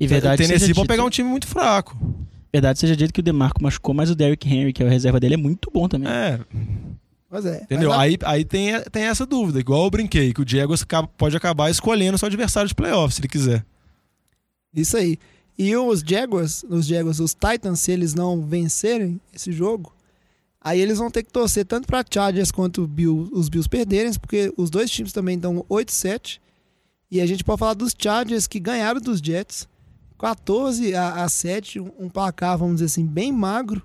E verdade Tennessee seja pode pegar um time muito fraco. verdade seja dito que o DeMarco machucou, mas o Derrick Henry, que é o reserva dele, é muito bom também. É, Pois é. entendeu? Mas a- Aí, aí tem, tem essa dúvida, igual eu brinquei, que o Diego pode acabar escolhendo seu adversário de playoff, se ele quiser. Isso aí. E os Jaguars, os Jaguars, os Titans, se eles não vencerem esse jogo, aí eles vão ter que torcer tanto para Chargers quanto Bill- os Bills perderem, porque os dois times também estão 8-7. E a gente pode falar dos Chargers que ganharam dos Jets, 14 a, a 7, um, placar, vamos dizer assim, bem magro.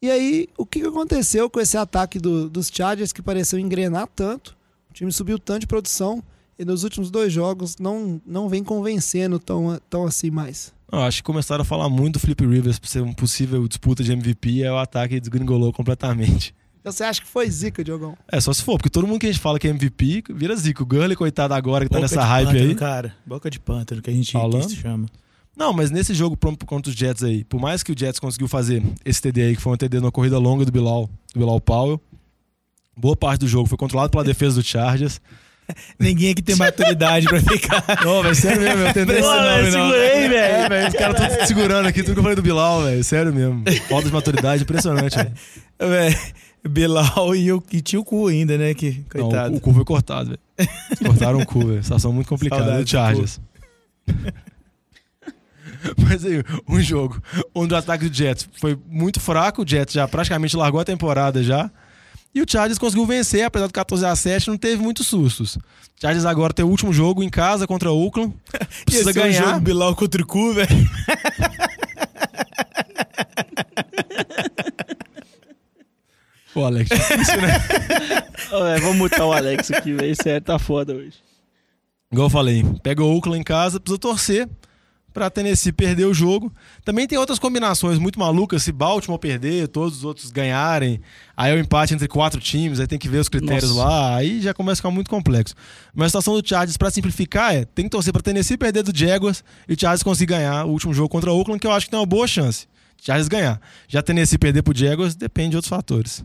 E aí, o que que aconteceu com esse ataque do- dos Chargers que pareceu engrenar tanto? O time subiu tanto de produção e nos últimos dois jogos não, não vem convencendo tão, tão assim mais. Eu acho que começaram a falar muito do Flip Rivers por ser um possível disputa de MVP, aí o ataque desgringolou completamente. Então você acha que foi zica, Diogão? É, só se for, porque todo mundo que a gente fala que é MVP vira zico. O Gurley, coitado agora, que tá Boca nessa de hype pântano, aí. cara. Boca de pântano, que a gente Falando? que se chama. Não, mas nesse jogo contra os Jets aí, por mais que o Jets conseguiu fazer esse TD aí, que foi um TD numa corrida longa do Bilal, do Bilal Powell, boa parte do jogo foi controlado pela defesa do Chargers. Ninguém aqui tem maturidade pra ficar. Não, velho, sério mesmo, eu tentei Pô, velho, segurei, velho. É, velho, os caras estão segurando aqui, tudo que eu falei do Bilal, velho, sério mesmo. Falta de maturidade impressionante, velho. Bilal e, o, e tinha o cu ainda, né? Que, Não, coitado. o cu foi cortado, velho. Cortaram o cu, velho. Situação muito complicada do Chargers. Mas aí, um jogo onde o ataque do Jets foi muito fraco, o Jets já praticamente largou a temporada já. E o Chargers conseguiu vencer, apesar do 14 a 7 não teve muitos sustos. O Chargers agora tem o último jogo em casa contra o Oakland. Precisa Ia ser um ganhar. jogo Bilal contra o cu, velho. Pô, Alex, difícil, né? Ô, vamos mutar o Alex aqui, velho. Sério, tá foda hoje. Igual eu falei, pega o Oakland em casa, precisa torcer pra Tennessee perder o jogo. Também tem outras combinações muito malucas, se Baltimore perder, todos os outros ganharem, aí é o empate entre quatro times, aí tem que ver os critérios Nossa. lá, aí já começa a ficar muito complexo. Mas a situação do Chargers, pra simplificar, é tem que torcer pra Tennessee perder do Jaguars e o Chargers conseguir ganhar o último jogo contra o Oakland, que eu acho que tem uma boa chance. Chargers ganhar. Já Tennessee perder pro Jaguars depende de outros fatores.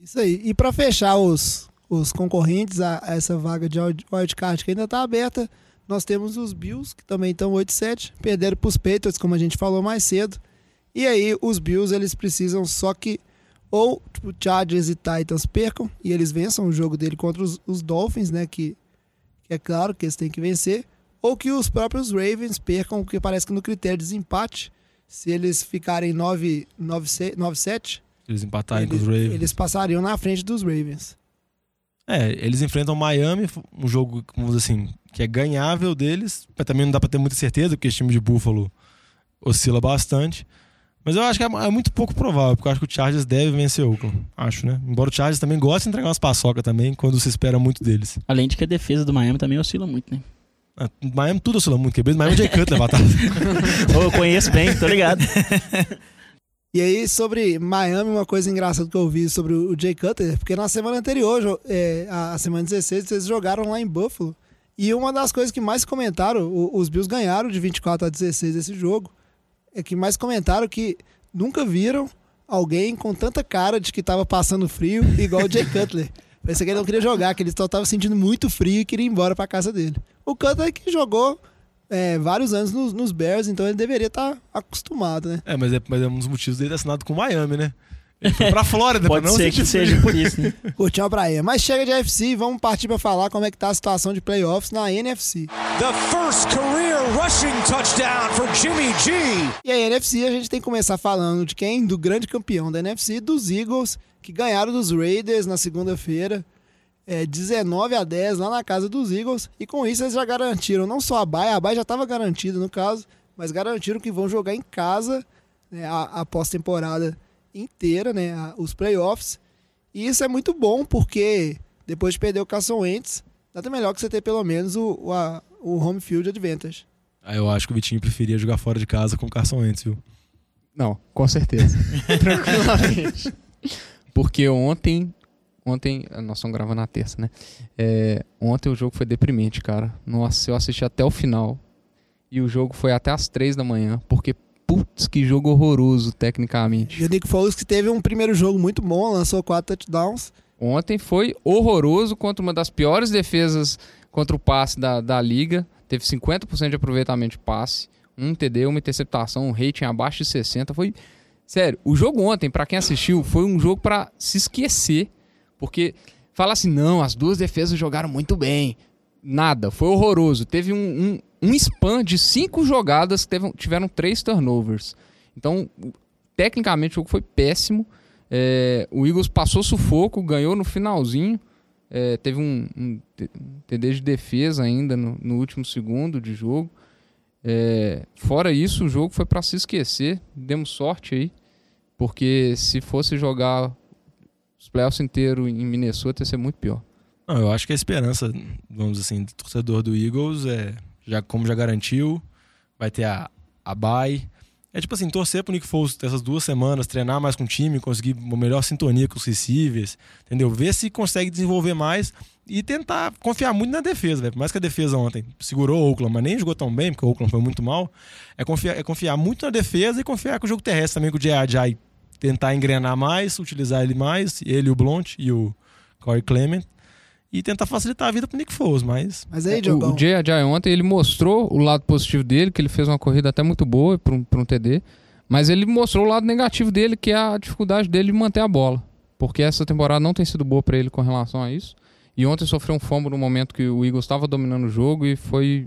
Isso aí. E para fechar os, os concorrentes a, a essa vaga de wild- wildcard que ainda está aberta, nós temos os Bills, que também estão 8-7, perderam para os Patriots, como a gente falou mais cedo. E aí, os Bills, eles precisam só que ou tipo, Chargers e Titans percam e eles vençam o jogo dele contra os, os Dolphins, né? Que, que é claro que eles têm que vencer. Ou que os próprios Ravens percam, porque parece que no critério de desempate, se eles ficarem 9-7, Eles empatarem eles, com os Ravens. eles passariam na frente dos Ravens. É, eles enfrentam Miami, um jogo, vamos dizer assim, que é ganhável deles, mas também não dá pra ter muita certeza, porque esse time de Buffalo oscila bastante. Mas eu acho que é, é muito pouco provável, porque eu acho que o Chargers deve vencer o Oakland. Acho, né? Embora o Chargers também goste de entregar umas paçoca também, quando se espera muito deles. Além de que a defesa do Miami também oscila muito, né? Ah, Miami tudo oscila muito, quebrado. Miami é Jay Cutler, batata. Ô, eu conheço bem, tô ligado. E aí, sobre Miami, uma coisa engraçada que eu ouvi sobre o Jay Cutler, porque na semana anterior, é, a a semana 16, eles jogaram lá em Buffalo. E uma das coisas que mais comentaram, os Bills ganharam de 24 a 16 esse jogo, é que mais comentaram que nunca viram alguém com tanta cara de que tava passando frio igual o Jay Cutler. Parecia que ele não queria jogar, que ele só tava sentindo muito frio e queria ir embora pra casa dele. O Cutler que jogou é, vários anos nos, nos Bears, então ele deveria estar acostumado, né? é, mas é, mas é um dos motivos dele assinado com o Miami, né? Ele foi pra Flórida, Pode pra não ser que seja frio. por isso, né? Curtir uma praia. Mas chega de AFC e vamos partir para falar como é que tá a situação de playoffs na NFC. The first career rushing touchdown for Jimmy G. E a NFC a gente tem que começar falando de quem? Do grande campeão da NFC, dos Eagles, que ganharam dos Raiders na segunda-feira. É, 19 a 10 lá na casa dos Eagles. E com isso eles já garantiram não só a bye, a bye já estava garantida no caso, mas garantiram que vão jogar em casa né, a, a pós-temporada inteira, né, os playoffs. E isso é muito bom porque depois de perder o Carson Wentz, nada melhor que você ter pelo menos o, o, a- o home field advantage. Aí eu acho que o Vitinho preferia jogar fora de casa com o Carson Wentz, viu? Não, com certeza. Tranquilamente. Porque ontem. Ontem. Nós estamos gravando na terça, né? É, ontem o jogo foi deprimente, cara. Nossa, eu assisti até o final. E o jogo foi até as três da manhã. Porque, putz, que jogo horroroso, tecnicamente. E o Nick Foles que teve um primeiro jogo muito bom, lançou quatro touchdowns. Ontem foi horroroso contra uma das piores defesas contra o passe da, da liga. Teve 50% de aproveitamento de passe, um TD, uma interceptação, um rating abaixo de 60. Foi sério, o jogo ontem, para quem assistiu, foi um jogo para se esquecer, porque fala assim: "Não, as duas defesas jogaram muito bem". Nada, foi horroroso. Teve um, um, um spam de cinco jogadas que teve, tiveram três turnovers. Então, tecnicamente, o jogo foi péssimo. É, o Eagles passou sufoco, ganhou no finalzinho. É, teve um, um, TD de defesa ainda no, no último segundo de jogo. É, fora isso, o jogo foi para se esquecer. Demos sorte aí, porque se fosse jogar os playoffs inteiro em Minnesota ia ser muito pior. Não, eu acho que a esperança, vamos assim, do torcedor do Eagles é, já como já garantiu, vai ter a, a bye. É tipo assim, torcer pro Nick Foles essas duas semanas, treinar mais com o time, conseguir uma melhor sintonia com os receivers, entendeu? Ver se consegue desenvolver mais e tentar confiar muito na defesa, velho. Por mais que a defesa ontem segurou o Oakland, mas nem jogou tão bem, porque o Oakland foi muito mal. É confiar, é confiar muito na defesa e confiar com o jogo terrestre também, com o J.A.J. tentar engrenar mais, utilizar ele mais, ele, o Blount e o Corey Clement e tentar facilitar a vida pro Nick Foles, mas... Mas aí, o, Diogão, o J.A.J. ontem ele mostrou o lado positivo dele, que ele fez uma corrida até muito boa para um, um TD, mas ele mostrou o lado negativo dele, que é a dificuldade dele de manter a bola, porque essa temporada não tem sido boa para ele com relação a isso. E ontem sofreu um fombo no momento que o Eagles estava dominando o jogo e foi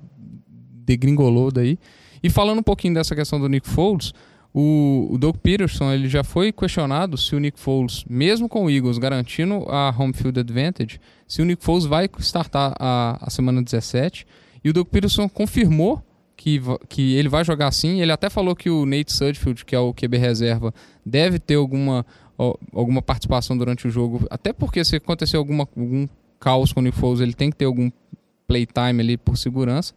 degringolou daí. E falando um pouquinho dessa questão do Nick Foles, o, o Doug Peterson ele já foi questionado se o Nick Foles, mesmo com o Eagles garantindo a home field advantage, se o Nick Foles vai startar a, a semana 17. E o Doug Peterson confirmou que, que ele vai jogar sim. Ele até falou que o Nate Sudfeld, que é o QB reserva, deve ter alguma, alguma participação durante o jogo. Até porque se acontecer alguma, algum caos com o Nick Foles, ele tem que ter algum playtime ali por segurança.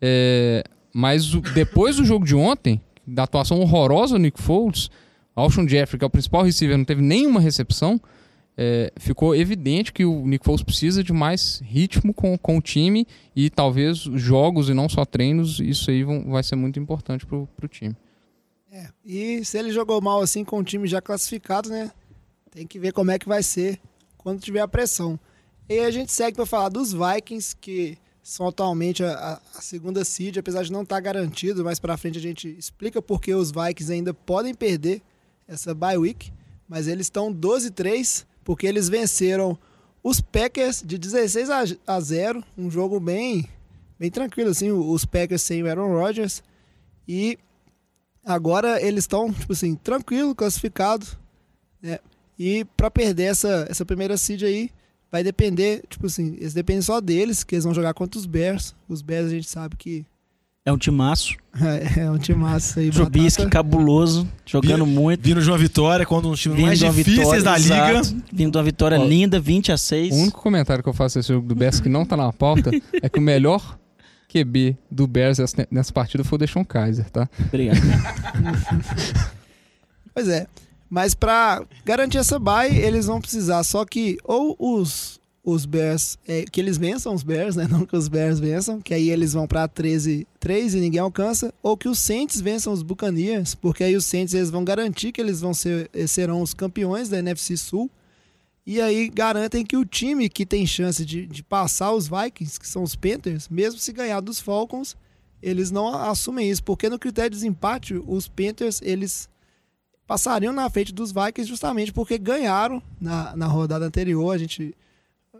É, mas o, depois do jogo de ontem, da atuação horrorosa do Nick Foles, Alshon Jeffrey, que é o principal receiver, não teve nenhuma recepção. É, ficou evidente que o Nick Foles precisa de mais ritmo com, com o time e talvez jogos e não só treinos, isso aí vão, vai ser muito importante pro, pro time. É, e se ele jogou mal assim com o time já classificado, né? Tem que ver como é que vai ser quando tiver a pressão. E a gente segue para falar dos Vikings, que são atualmente a, a segunda seed, apesar de não estar tá garantido. Mais para frente a gente explica porque os Vikings ainda podem perder essa bye week, mas eles estão 12-3 porque eles venceram os Packers de 16 a 0, um jogo bem bem tranquilo assim, os Packers sem o Aaron Rodgers e agora eles estão tipo assim, tranquilo, classificado, né? E para perder essa essa primeira seed aí, vai depender, tipo assim, eles dependem só deles, que eles vão jogar contra os Bears. Os Bears a gente sabe que. É um timaço. É, é um timaço aí. Trubisky cabuloso, jogando vindo, muito. Vindo de uma vitória contra um dos times mais difíceis vitória, da liga. Exato. Vindo de uma vitória Ó, linda, 20 a 6. O único comentário que eu faço desse jogo do Bears que não tá na pauta é que o melhor QB do Bears nessa partida foi o Deshaun Kaiser, tá? Obrigado. pois é. Mas para garantir essa bye, eles vão precisar só que ou os os Bears, é, que eles vençam os Bears, né? Não que os Bears vençam, que aí eles vão para 13 3 e ninguém alcança, ou que os Saints vençam os Buccaneers, porque aí os Saints eles vão garantir que eles vão ser serão os campeões da NFC Sul. E aí garantem que o time que tem chance de, de passar os Vikings, que são os Panthers, mesmo se ganhar dos Falcons, eles não assumem isso, porque no critério de desempate, os Panthers, eles passariam na frente dos Vikings justamente porque ganharam na, na rodada anterior. A gente,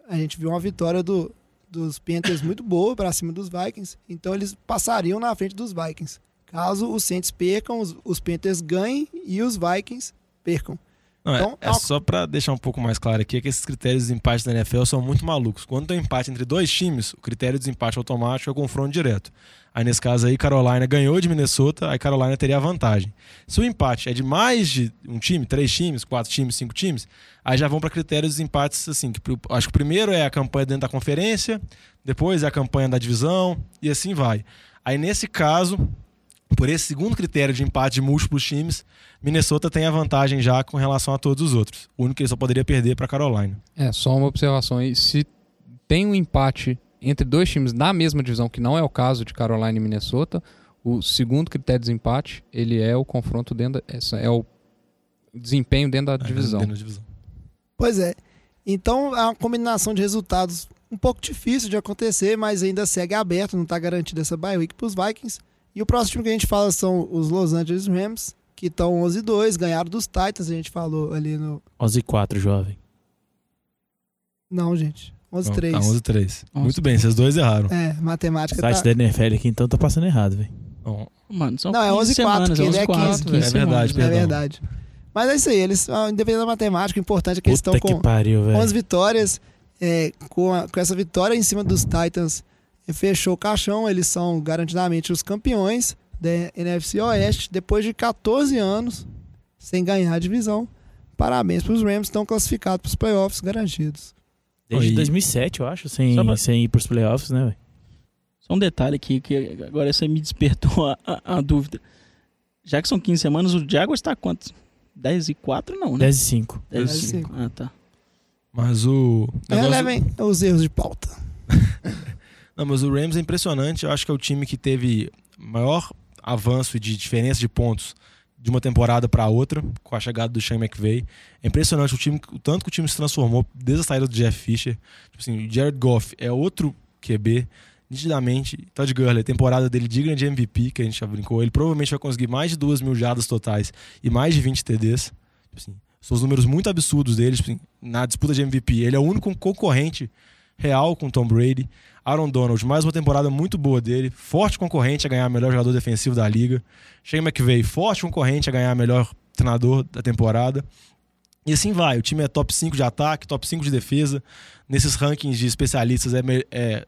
a gente viu uma vitória do, dos Panthers muito boa para cima dos Vikings. Então eles passariam na frente dos Vikings. Caso os Saints percam, os, os Panthers ganhem e os Vikings percam. Não, é- Então, é, é uma- só pra deixar um pouco mais claro aqui, é que esses critérios de empate da NFL são muito malucos. Quando tem um empate entre dois times, o critério de desempate automático é o confronto direto. Aí nesse caso aí, Carolina ganhou de Minnesota, aí Carolina teria a vantagem. Se o empate é de mais de um time, três times, quatro times, cinco times, aí já vão para critérios de empates assim, que acho que o primeiro é a campanha dentro da conferência, depois é a campanha da divisão e assim vai. Aí nesse caso, por esse segundo critério de empate de múltiplos times, Minnesota tem a vantagem já com relação a todos os outros. O único que ele só poderia perder para Carolina. É, só uma observação aí. Se tem um empate entre dois times da mesma divisão, que não é o caso de Carolina e Minnesota, o segundo critério de desempate, ele é o confronto dentro da, essa é o desempenho dentro da divisão. Dentro da divisão. Pois é. Então é uma combinação de resultados um pouco difícil de acontecer, mas ainda segue aberto, não está garantido essa bye week para os Vikings. E o próximo time que a gente fala são os Los Angeles Rams, que estão 11-2, ganharam dos Titans, a gente falou ali no... 11 e 4, jovem. Não, gente. 11-3. Tá 11-3. Muito bem, vocês dois erraram. É, O matemática site tá... da NFL aqui, então tá passando errado, velho. Mano, são Não, é 15 11 e 4, semanas, que ele é 11 e 15, 4, é verdade, É perdão. verdade. Mas é isso aí, eles, independente da matemática, o importante é que eles Puta estão que com pariu, velho. 11 vitórias. É, com, a- com essa vitória em cima dos Titans, eh, fechou o caixão. Eles são garantidamente os campeões da NFC Oeste depois de 14 anos sem ganhar a divisão. Parabéns para os Rams, estão classificados para os playoffs garantidos. Desde Oi. 2007, eu acho, sem, pra- sem ir pros playoffs, né, velho? Só um detalhe aqui, que agora você me despertou a, a- a dúvida. Já que são 15 semanas, o Jaguars tá quantos? 10 e 4 não, né? 10 e 5. 10 10 e e 5. Ah, tá. mas o. negócio- Relevem os erros de pauta. Não, mas o Rams é impressionante. Eu acho que é o time que teve maior avanço de diferença de pontos de uma temporada para outra, com a chegada do Sean McVay. É impressionante o, time, o tanto que o time se transformou desde a saída do Jeff Fisher. Tipo assim, o Jared Goff é outro QB, nitidamente. Todd Gurley, a temporada dele digna de MVP, que a gente já brincou. Ele provavelmente vai conseguir mais de 2 mil jardas totais e mais de 20 TDs. Tipo assim, são os números muito absurdos dele tipo assim, na disputa de MVP. Ele é o único concorrente real com Tom Brady. Aaron Donald, mais uma temporada muito boa dele, forte concorrente a ganhar o melhor jogador defensivo da liga. Shane McVay, forte concorrente a ganhar o melhor treinador da temporada. E assim vai, o time é top 5 de ataque, top 5 de defesa. Nesses rankings de especialistas é, é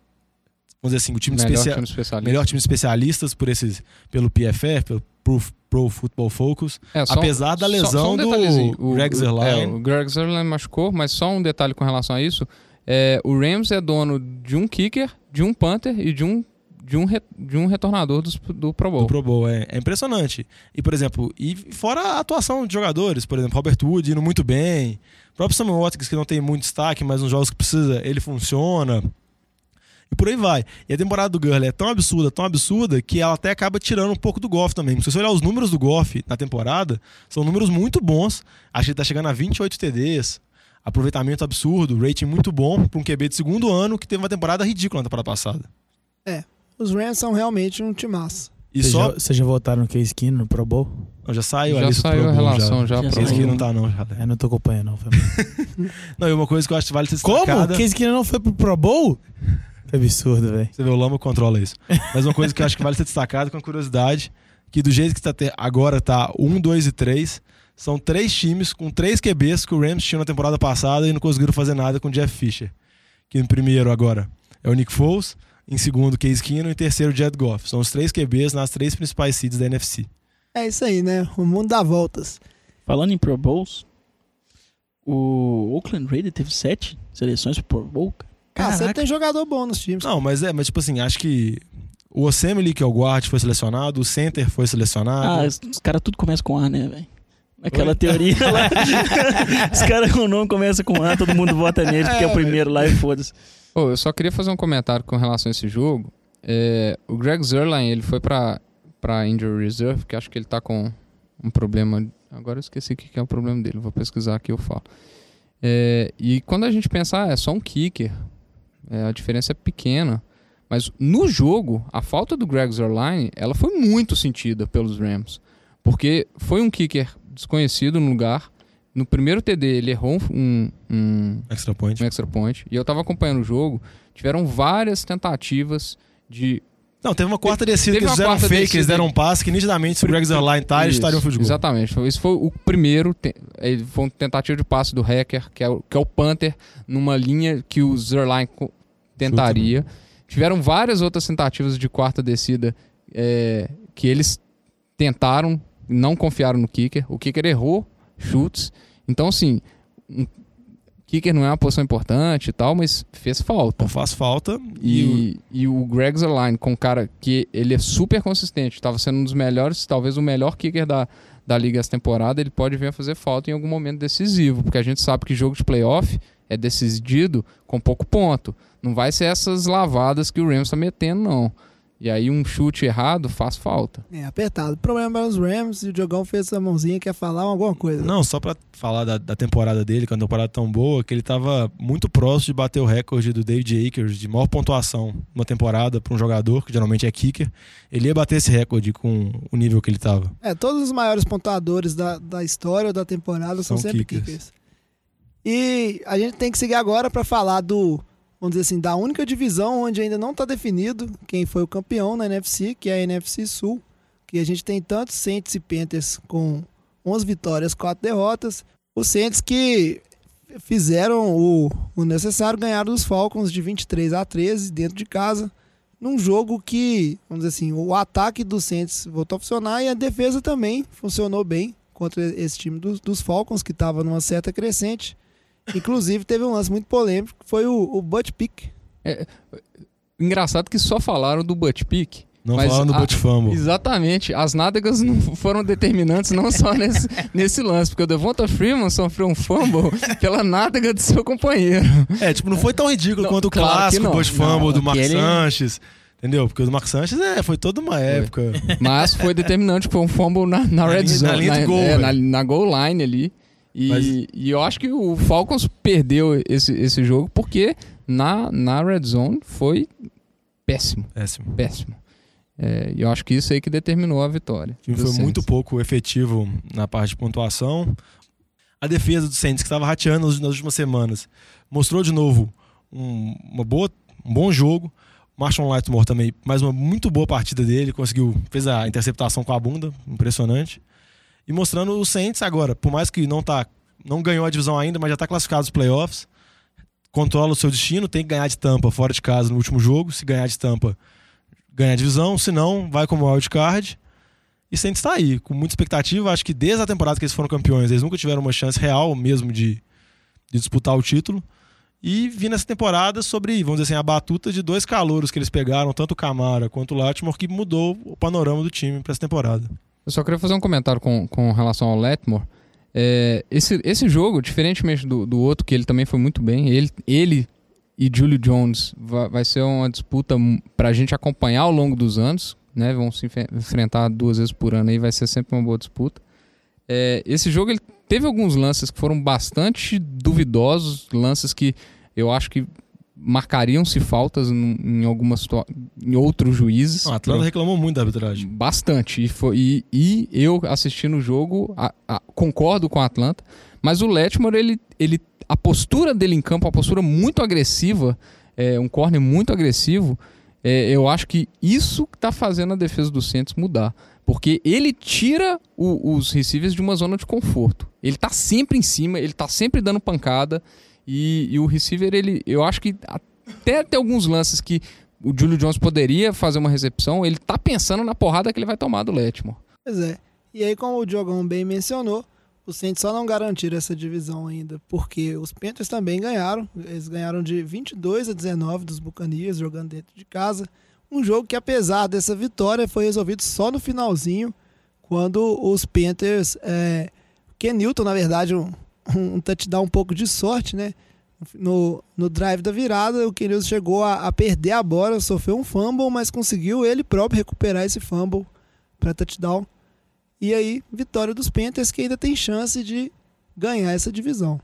vamos dizer assim, o time Melhor especia- time especialista. melhor time de especialistas por esses pelo PFF, pelo Pro, Pro Football Focus. É, só- Apesar da só- lesão só um do Greg Zuerlein. É, o Greg Zuerlein machucou, mas só um detalhe com relação a isso. É, o Rams é dono de um kicker, de um punter e de um, de um, re- de um retornador dos- do Pro Bowl. do Pro Bowl. É, é impressionante. E, por exemplo, e fora a atuação de jogadores, por exemplo, Robert Wood indo muito bem, o próprio Samuel Watkins, que não tem muito destaque, mas nos jogos que precisa, ele funciona. E por aí vai. E a temporada do Gurley é tão absurda, tão absurda, que ela até acaba tirando um pouco do Goff também. Se você olhar os números do Goff na temporada, são números muito bons. Acho que ele tá chegando a 28 TDs. Aproveitamento absurdo, rating muito bom para um QB de segundo ano que teve uma temporada ridícula na temporada passada. Os Rams são realmente um timaço. E Vocês só. já, vocês já votaram no Case Keenum no Pro Bowl? Não, já saiu Já a lista do saiu Pro a relação, já, Já. Esse aqui não tá, não. Já. É, não tô acompanhando, não. Foi. Não, e uma coisa que eu acho que vale ser Como? destacada... Case Keenum não foi pro Pro Bowl? Que absurdo, velho. Você vê, o Lama controla isso. Mas uma coisa que eu acho que vale ser destacada com a curiosidade, que do jeito que tá agora tá 1, 2 e 3, são três times com três QBs que o Rams tinha na temporada passada e não conseguiram fazer nada com o Jeff Fisher. Que em primeiro agora é o Nick Foles, em segundo Case Keenum e em terceiro Jared Goff. São os três QBs nas três principais seeds da NFC. É isso aí, né? O mundo dá voltas. Falando em Pro Bowls, o Oakland Raiders teve sete seleções pro Pro Bowl. cara. Ah, sempre Caraca. tem jogador bom nos times. Não, mas é, mas tipo assim, acho que o Osemele, que é o guard, foi selecionado, o center foi selecionado. Ah, os, os caras tudo começa com A, né, velho? Aquela Oi? teoria lá. os caras com o nome começam com A, todo mundo vota nele porque é o primeiro lá e foda-se. Ô, eu só queria fazer um comentário com relação a esse jogo. É, o Greg Zerline, ele foi pra, pra Injury Reserve, que acho que ele tá com um problema. Agora eu esqueci o que que é o problema dele, vou pesquisar aqui e eu falo. É, e quando a gente pensar, é só um kicker, é, a diferença é pequena. Mas no jogo, a falta do Greg Zerline, ela foi muito sentida pelos Rams. Porque foi um kicker desconhecido no lugar. No primeiro TD, ele errou um, um, Extra point. um extra point. E eu tava acompanhando o jogo. Tiveram várias tentativas de Não, teve uma quarta descida Teve que eles fizeram fake, eles descida. deram um passe que nitidamente se o Greg Zerline tá, eles Isso, estariam goal. Exatamente. Foi- Esse foi o primeiro. Foi uma tentativa de passe do hacker, que é o, que é o Panther, numa linha que o Zerline tentaria. Tiveram várias outras tentativas de quarta descida é, que eles tentaram, não confiaram no kicker. O kicker errou chutes. Então, assim, um kicker não é uma posição importante e tal, mas fez falta. Não faz falta. E, E, e o Greg Zerline, com um cara que ele é super consistente, estava sendo um dos melhores, talvez o melhor kicker da, da liga essa temporada, ele pode vir a fazer falta em algum momento decisivo, porque a gente sabe que jogo de playoff é decidido com pouco ponto. Não vai ser essas lavadas que o Rams está metendo, não. E aí um chute errado faz falta. É, apertado. O problema é os Rams e o Diogão fez essa mãozinha, quer falar alguma coisa. Não, só pra falar da, da temporada dele, que é uma temporada tão boa, que ele tava muito próximo de bater o recorde do David Akers de maior pontuação numa temporada para um jogador, que geralmente é kicker. Ele ia bater esse recorde com o nível que ele tava. É, todos os maiores pontuadores da, da história ou da temporada são, São sempre kickers. kickers. E a gente tem que seguir agora para falar do, vamos dizer assim, da única divisão onde ainda não está definido quem foi o campeão na NFC, que é a NFC Sul, que a gente tem tanto Saints e Panthers com 11 vitórias, 4 derrotas. Os Saints que fizeram o, o necessário, ganharam dos Falcons de 23 a 13 dentro de casa, num jogo que, vamos dizer assim, o ataque dos Saints voltou a funcionar e a defesa também funcionou bem contra esse time dos, dos Falcons, que estava numa certa crescente. Inclusive, teve um lance muito polêmico, que foi o, o butt pick. Engraçado que só falaram do butt pick. Não Mas falando do a- Butt Fumble. Exatamente. As nádegas não foram determinantes não só nesse, nesse lance, porque o Devonta Freeman sofreu um fumble pela nádega do seu companheiro. É, tipo, não foi tão ridículo Não, quanto o claro que clássico. Butt Fumble Não, do Mark aquele- Sanches. Entendeu? Porque o do Mark Sanches é, foi toda uma época. Mas foi determinante, foi um fumble na, na red zone. na linha do gol, é, velho. na, na goal line ali. E, Mas- e eu acho que o Falcons perdeu esse, esse jogo porque na, na red zone foi péssimo, Péssimo. péssimo. É, e eu acho que isso aí que determinou a vitória. O time foi Saints. muito pouco efetivo na parte de pontuação. A defesa do Saints, que estava rateando nas nas últimas semanas, mostrou de novo um, uma boa, um bom jogo. Marshall Lightmore também, mais uma muito boa partida dele. Conseguiu, fez a interceptação com a bunda, impressionante. E mostrando o Saints agora, por mais que não tá, não ganhou a divisão ainda, mas já está classificado nos playoffs. Controla o seu destino, tem que ganhar de tampa fora de casa no último jogo. Se ganhar de tampa, ganha a divisão. Se não, vai como wildcard. E Saints está aí, com muita expectativa. Acho que desde a temporada que eles foram campeões, eles nunca tiveram uma chance real mesmo de, de disputar o título. E vi nessa temporada sobre, vamos dizer assim, a batuta de dois calouros que eles pegaram, tanto o Camara quanto o Latimore, que mudou o panorama do time para essa temporada. Eu só queria fazer um comentário com, com relação ao Letmore. É, esse, esse jogo, diferentemente do, do outro, que ele também foi muito bem, ele, ele e Julio Jones vai, vai ser uma disputa para a gente acompanhar ao longo dos anos. Né? Vão se enfrentar duas vezes por ano aí, vai ser sempre uma boa disputa. É, esse jogo ele teve alguns lances que foram bastante duvidosos, lances que eu acho que marcariam-se faltas em, algumas em outros juízes. Não, a Atlanta reclamou muito da arbitragem. Bastante. E, foi, e, e eu assistindo o jogo, a- a- concordo com o Atlanta, mas o Letmore, ele, ele, a postura dele em campo, a postura muito agressiva, é, um corner muito agressivo, é, eu acho que isso que tá fazendo a defesa do Santos mudar. Porque ele tira o- os receivers de uma zona de conforto. Ele tá sempre em cima, ele tá sempre dando pancada. E, e o receiver, ele, eu acho que até tem alguns lances que o Julio Jones poderia fazer uma recepção, ele tá pensando na porrada que ele vai tomar do Letmore. Pois é. E aí, como o Diogão bem mencionou, os Saints só não garantiram essa divisão ainda, porque os Panthers também ganharam. Eles ganharam de 22 a 19 dos Buccaneers, jogando dentro de casa. Um jogo que, apesar dessa vitória, foi resolvido só no finalzinho, quando os Panthers... É, Ken Newton, na verdade, um, um touchdown um pouco de sorte, né? No, no drive da virada, o Ken Newton chegou a, a perder a bola, sofreu um fumble, mas conseguiu ele próprio recuperar esse fumble para touchdown. E aí, vitória dos Panthers, que ainda tem chance de ganhar essa divisão.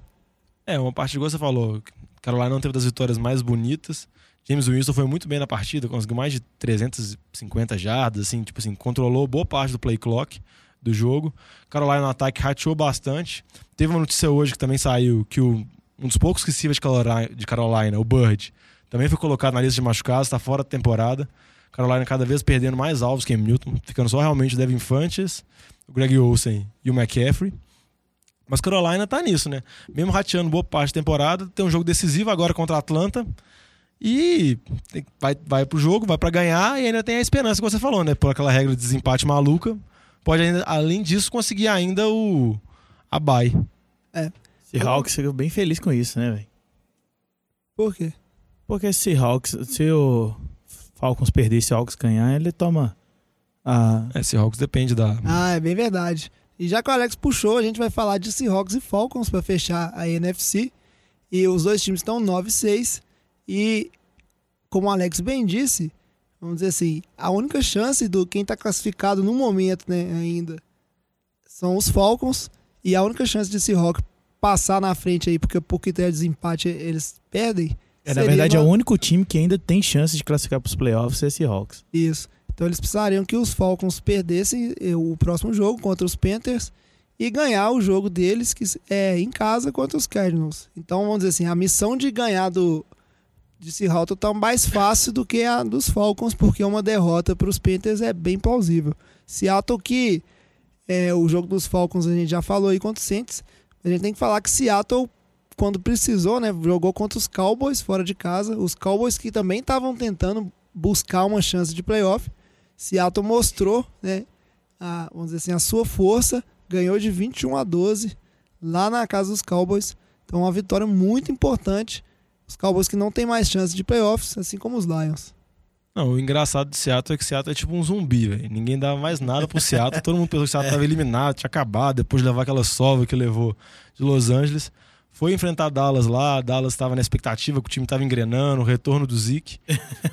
É, uma parte igual você falou. Carolina não teve das vitórias mais bonitas. James Winston foi muito bem na partida, conseguiu mais de 350 jardas, assim, tipo assim, controlou boa parte do play clock do jogo. Carolina no ataque rateou bastante. Teve uma notícia hoje que também saiu que o, um dos poucos receivers de Carolina, de Carolina, o Bird, também foi colocado na lista de machucados, está fora da temporada. Carolina cada vez perdendo mais alvos que Newton, ficando só realmente o Devin Fanches, o Greg Olsen e o McCaffrey. Mas Carolina tá nisso, né? Mesmo rateando boa parte da temporada, tem um jogo decisivo agora contra a Atlanta. E vai, vai pro jogo, vai pra ganhar e ainda tem a esperança que você falou, né? Por aquela regra de desempate maluca. Pode ainda, além disso, conseguir ainda o a bye. Seahawks ficou bem feliz com isso, né, velho? Por quê? Porque se Seahawks, se o Falcons perder e o Seahawks ganhar, ele toma a... É, Seahawks depende da. Ah, é bem verdade. E já que o Alex puxou, a gente vai falar de Seahawks e Falcons para fechar a NFC. E os dois times estão 9-6. E, como o Alex bem disse, vamos dizer assim, a única chance do quem está classificado no momento né, ainda são os Falcons. E a única chance de Seahawks passar na frente aí, porque por critério de desempate eles perdem. É, na verdade, é no- o único time que ainda tem chance de classificar para os playoffs é Seahawks. Isso. Então eles precisariam que os Falcons perdessem eh, o próximo jogo contra os Panthers e ganhar o jogo deles que é em casa contra os Cardinals. Então vamos dizer assim, a missão de ganhar do de Seattle tá mais fácil do que a dos Falcons, porque uma derrota para os Panthers é bem plausível. Seattle que é, o jogo dos Falcons a gente já falou aí contra os Saints, a gente tem que falar que Seattle quando precisou, né, jogou contra os Cowboys fora de casa, os Cowboys que também estavam tentando buscar uma chance de playoff. Seattle mostrou, né, a, vamos dizer assim, a sua força, ganhou de 21 a 12 lá na casa dos Cowboys. Então, uma vitória muito importante. Os Cowboys que não têm mais chance de playoffs, assim como os Lions. Não, o engraçado de Seattle é que Seattle é tipo um zumbi, velho. Ninguém dava mais nada pro Seattle. Todo mundo pensou que Seattle tava eliminado, tinha acabado, depois de levar aquela sova que levou de Los Angeles. Foi enfrentar Dallas lá, Dallas estava na expectativa que o time estava engrenando, o retorno do Zeke.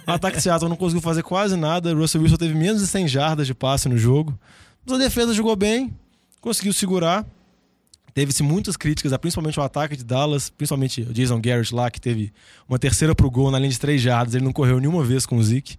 O ataque de Seattle não conseguiu fazer quase nada. Russell Wilson teve menos de 100 jardas de passe no jogo. Mas a defesa jogou bem, conseguiu segurar. Teve-se muitas críticas, principalmente o ataque de Dallas, principalmente o Jason Garrett lá, que teve uma terceira pro gol na linha de três jardas. Ele não correu nenhuma vez com o Zeke.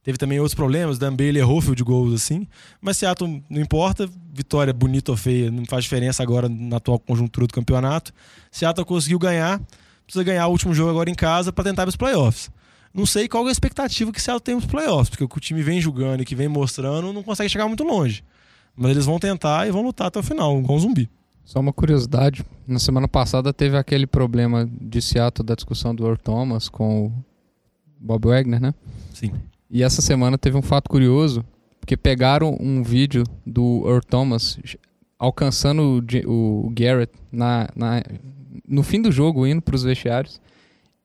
Teve também outros problemas, Dan Bailey errou field goals assim. Mas Seattle não importa, vitória bonita ou feia, não faz diferença agora na atual conjuntura do campeonato. Seattle conseguiu ganhar, precisa ganhar o último jogo agora em casa para tentar os playoffs. Não sei qual é a expectativa que Seattle tem nos playoffs, porque o que o time vem jogando e que vem mostrando não consegue chegar muito longe. Mas eles vão tentar e vão lutar até o final, igual um zumbi. Só uma curiosidade, na semana passada teve aquele problema de Seattle da discussão do Earl Thomas com o Bob Wagner, né? Sim. E essa semana teve um fato curioso, porque pegaram um vídeo do Earl Thomas alcançando o, Garrett na, na- no fim do jogo, indo para os vestiários.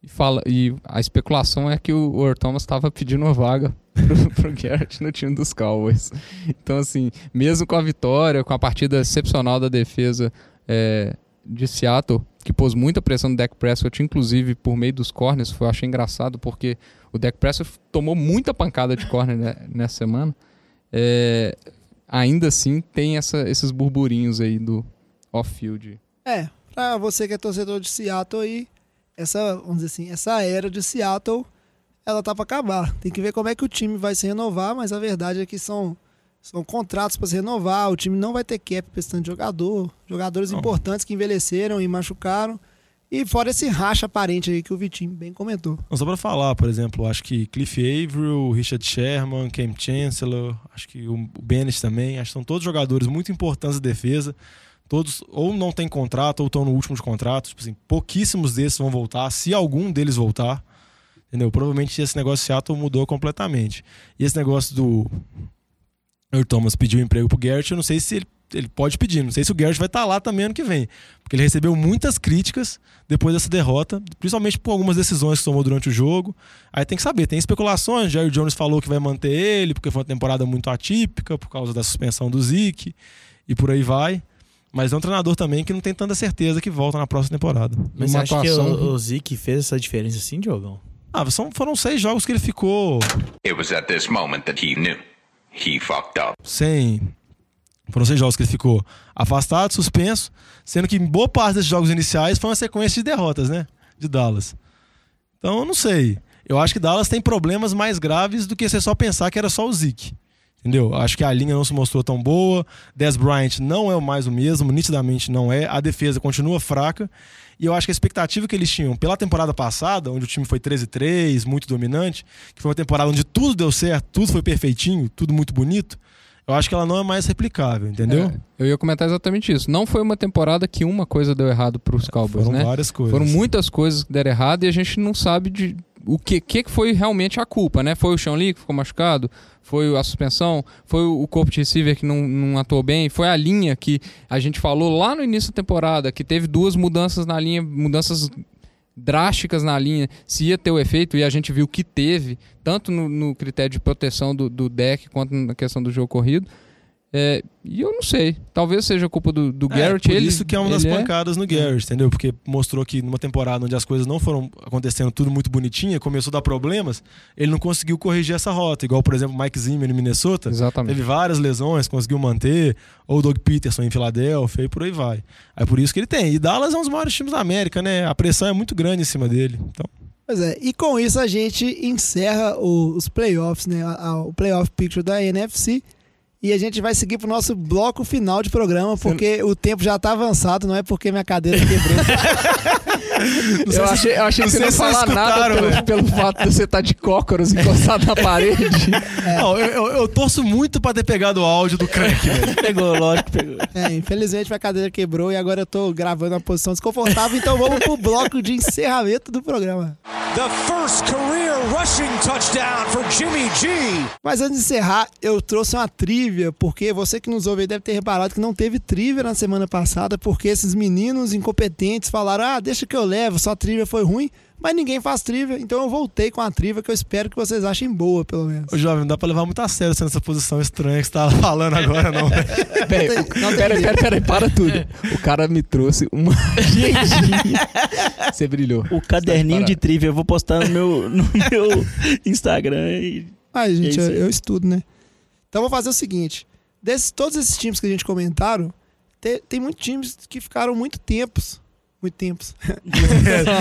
E, fala, e a especulação é que o Earl Thomas estava pedindo uma vaga pro, pro Garrett no time dos Cowboys. Então, assim, mesmo com a vitória, com a partida excepcional da defesa é, de Seattle, que pôs muita pressão no Dak Prescott, inclusive por meio dos corners, foi, eu achei engraçado, porque o Dak Prescott tomou muita pancada de corner né, nessa semana. É, ainda assim, tem essa- esses burburinhos aí do off-field. É, pra você que é torcedor de Seattle aí, essa, vamos dizer assim, essa era de Seattle, ela tá pra acabar. Tem que ver como é que o time vai se renovar, mas a verdade é que são, são contratos para se renovar, o time não vai ter cap pra esse tanto de jogador, jogadores Não. importantes que envelheceram e machucaram, e fora esse racha aparente aí que o Vitinho bem comentou. Não, só pra falar, por exemplo, acho que Cliff Averill, Richard Sherman, Cam Chancellor, acho que o Bennett também, acho que são todos jogadores muito importantes da defesa. Todos ou não têm contrato ou estão no último de contrato. Tipo assim, pouquíssimos desses vão voltar, se algum deles voltar. Entendeu? Provavelmente esse negócio de Seattle mudou completamente. E esse negócio do Earl Thomas pedir um emprego pro Garrett, eu não sei se ele, ele pode pedir. Não sei se o Garrett vai estar lá também ano que vem. Porque ele recebeu muitas críticas depois dessa derrota, principalmente por algumas decisões que tomou durante o jogo. Aí tem que saber, tem especulações. Jair Jones falou que vai manter ele, porque foi uma temporada muito atípica, por causa da suspensão do Zeke, e por aí vai. Mas é um treinador também que não tem tanta certeza que volta na próxima temporada. Mas Uma você acha que atuação- o, o Zeke fez essa diferença assim, Diogão? Ah, são, foram seis jogos que ele ficou It was at this moment that he knew. He fucked up. sem. Foram seis jogos que ele ficou afastado, suspenso, sendo que em boa parte desses jogos iniciais foi uma sequência de derrotas, né? De Dallas. Então, eu não sei. Eu acho que Dallas tem problemas mais graves do que você só pensar que era só o Zeke. Entendeu? Acho que a linha não se mostrou tão boa. Des Bryant não é mais o mesmo, nitidamente não é. A defesa continua fraca. E eu acho que a expectativa que eles tinham pela temporada passada, onde o time foi 13-3, muito dominante, que foi uma temporada onde tudo deu certo, tudo foi perfeitinho, tudo muito bonito, eu acho que ela não é mais replicável, entendeu? É, eu ia comentar exatamente isso. Não foi uma temporada que uma coisa deu errado para os Cowboys, Foram né? várias coisas. Foram muitas coisas que deram errado e a gente não sabe de o que, que foi realmente a culpa, né? Foi o Sean Lee que ficou machucado? Foi a suspensão? Foi o corpo de receiver que não, não atuou bem? Foi a linha que a gente falou lá no início da temporada, que teve duas mudanças na linha, mudanças drásticas na linha, se ia ter o efeito, e a gente viu que teve, tanto no, no critério de proteção do, do deck quanto na questão do jogo corrido. É, e eu não sei. Talvez seja culpa do, do É, Garrett. por ele, isso que é uma das ele pancadas no Garrett, entendeu? Porque mostrou que numa temporada onde as coisas não foram acontecendo tudo muito bonitinha, começou a dar problemas, ele não conseguiu corrigir essa rota. Igual, por exemplo, o Mike Zimmer em Minnesota. Exatamente. Teve várias lesões, conseguiu manter. Ou o Doug Peterson em Filadélfia e por aí vai. É por isso que ele tem. E Dallas é um dos maiores times da América, né? A pressão é muito grande em cima dele. Então, Pois é, e com isso a gente encerra os playoffs, né? o playoff picture da NFC. E a gente vai seguir pro nosso bloco final de programa, porque o tempo já tá avançado, não é porque minha cadeira quebrou. Eu achei, eu achei que você não ia falar nada pelo, velho. pelo fato de você estar de cócoras encostado na parede. Não, eu, eu- eu torço muito pra ter pegado o áudio do Crank, velho. Pegou, lógico, que pegou. É, infelizmente minha cadeira quebrou e agora eu tô gravando uma posição desconfortável, então vamos pro bloco de encerramento do programa. The first career rushing touchdown for Jimmy G. Mas antes de encerrar, eu trouxe uma trivia, porque você que nos ouve aí deve ter reparado que não teve trivia na semana passada, porque esses meninos incompetentes falaram: ah, deixa que eu levo, sua trivia foi ruim, mas ninguém faz trivia, então eu voltei com a trivia que eu espero que vocês achem boa, pelo menos. Ô, jovem, não dá pra levar muito a sério você nessa posição estranha que você tá falando agora, não. velho. Peraí, peraí, peraí, peraí, para tudo. O cara me trouxe uma. Você brilhou. O caderninho de trivia eu vou postar no meu, no meu Instagram. E... Ah, gente, É eu, eu estudo, né? Então vou fazer o seguinte: desses, todos esses times que a gente comentaram, te- tem muitos times que ficaram muito tempos. Muito tempos.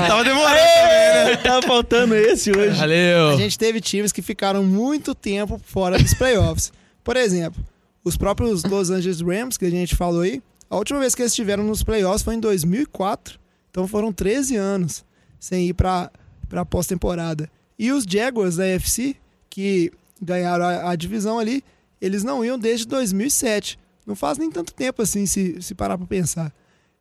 Tava demorando também, né? Tava faltando esse hoje. A Valeu. gente teve times que ficaram muito tempo fora dos playoffs. Por exemplo, os próprios Los Angeles Rams, que a gente falou aí, a última vez que eles estiveram nos playoffs foi em 2004. Então foram 13 anos sem ir para a pós-temporada. E os Jaguars da AFC, que ganharam a, a divisão ali, eles não iam desde 2007. Não faz nem tanto tempo assim, se, se parar para pensar.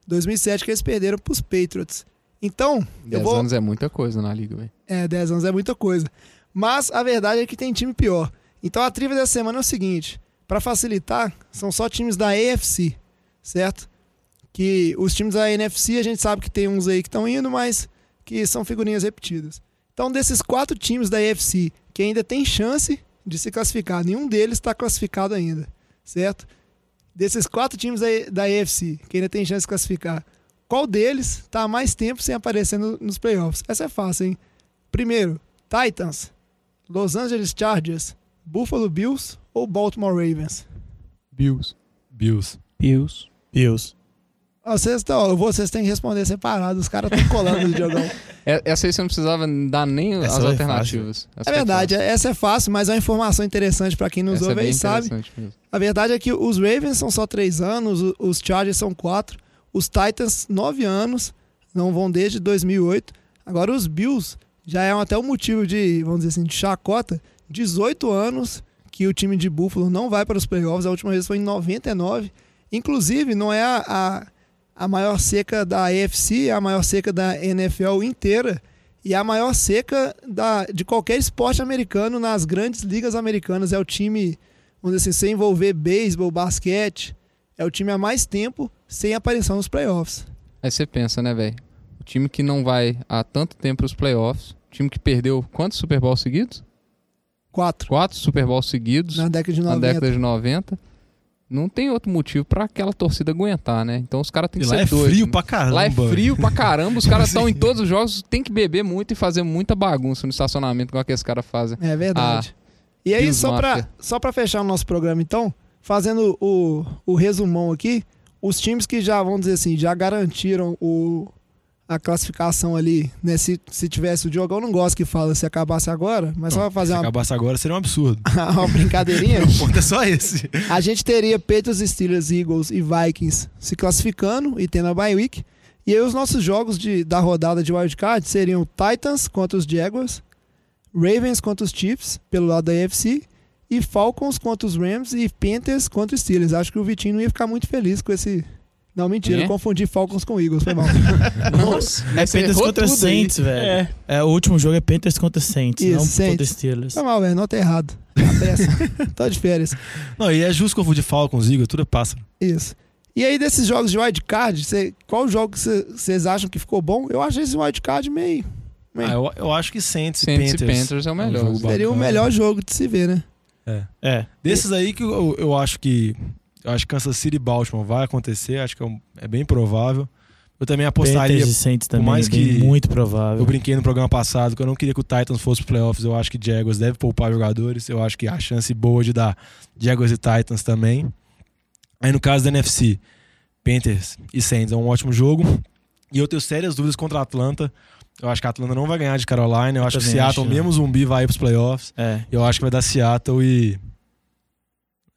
2007 que eles perderam para os Patriots. Então, eu 10 vou... anos é muita coisa na liga, velho. É, 10 anos é muita coisa. Mas a verdade é que tem time pior. Então a trivia dessa semana é o seguinte: para facilitar, são só times da AFC, certo? Que os times da NFC a gente sabe que tem uns aí que estão indo, mas que são figurinhas repetidas. Então, desses quatro times da AFC que ainda tem chance de se classificar, nenhum deles está classificado ainda, certo? Desses quatro times da, da AFC que ainda tem chance de se classificar, qual deles está há mais tempo sem aparecer no- nos playoffs? Essa é fácil, hein? Primeiro, Titans, Los Angeles Chargers, Buffalo Bills ou Baltimore Ravens? Bills. Bills. Bills. Bills. Vocês, tão, eu vou- vocês têm que responder separado, os caras estão colando no jogão. É- Essa aí você não precisava dar nem Essa as foi alternativas. É foi verdade, essa é fácil, mas é uma informação interessante para quem nos Essa é ouve bem aí sabe. mesmo. A verdade é que os Ravens são só três anos, o- os Chargers são quatro, os Titans nove anos, não vão desde 2008. Agora os Bills já é até o motivo de, vamos dizer assim, de chacota, 18 anos que o time de Buffalo não vai para os playoffs, a última vez foi em 99. Inclusive, não é a, a, a maior seca da AFC, a maior seca da NFL inteira e a maior seca da, de qualquer esporte americano nas grandes ligas americanas. É o time vamos dizer assim, sem envolver beisebol, basquete, é o time há mais tempo sem aparição nos playoffs. Aí você pensa, né, velho? O time que não vai há tanto tempo pros playoffs, o time que perdeu quantos Super Bowls seguidos? Quatro. Quatro Super Bowls seguidos Na década de na 90. década de 90. Não tem outro motivo pra aquela torcida aguentar, né? Então os caras têm E que lá ser é doidos. frio né? pra caramba. Lá é frio pra caramba, os caras estão em todos os jogos, tem que beber muito e fazer muita bagunça no estacionamento, igual que esses caras fazem. É verdade. e aí, só pra, só pra fechar o nosso programa, então, fazendo o, o resumão aqui, os times que já, vamos dizer assim, já garantiram o, a classificação ali, né? Se, se tivesse o Diogão, não gosta que fala se acabasse agora, mas só pra fazer Se uma, acabasse agora seria um absurdo. uma brincadeirinha. O ponto é só esse. A gente teria Patriots, Steelers, Eagles e Vikings se classificando e tendo a bye week. E aí os nossos jogos de, da rodada de wildcard seriam Titans contra os Jaguars, Ravens contra os Chiefs, pelo lado da AFC, e Falcons contra os Rams e Panthers contra os Steelers. Acho que o Vitinho não ia ficar muito feliz com esse... Não, mentira, É? eu confundi Falcons com Eagles, foi mal. Nossa, É você Panthers contra aí. Saints, velho. É. É. o último jogo é Panthers contra Saints, Isso, não Saints. contra Steelers. Foi mal, velho, nota errado. Pressa. Tô de férias. Não, e é justo confundir Falcons, Eagles, tudo é pássaro. Isso. E aí, desses jogos de wildcard, cê, qual jogo que vocês acham que ficou bom? Eu achei esse wildcard meio. meio Ah, eu, eu acho que Saints, Saints e e Panthers. Panthers é o um melhor. jogo seria o melhor jogo de se ver, né? É. Desses aí que eu, eu acho que. Eu acho que Kansas City e Baltimore vai acontecer, acho que é, é bem provável. Eu também apostaria. Panthers e Saints também, mais é que- muito provável. Eu brinquei no programa passado que eu não queria que o Titans fosse para playoffs. Eu acho que Jaguars deve poupar jogadores. Eu acho que há chance boa de dar Jaguars e Titans também. Aí no caso da NFC, Panthers e Saints é um ótimo jogo. E eu tenho sérias dúvidas contra a Atlanta. Eu acho que a Atlanta não vai ganhar de Carolina. Eu, acho que Seattle, acho. mesmo zumbi, vai para os playoffs. É. Eu acho que vai dar Seattle e.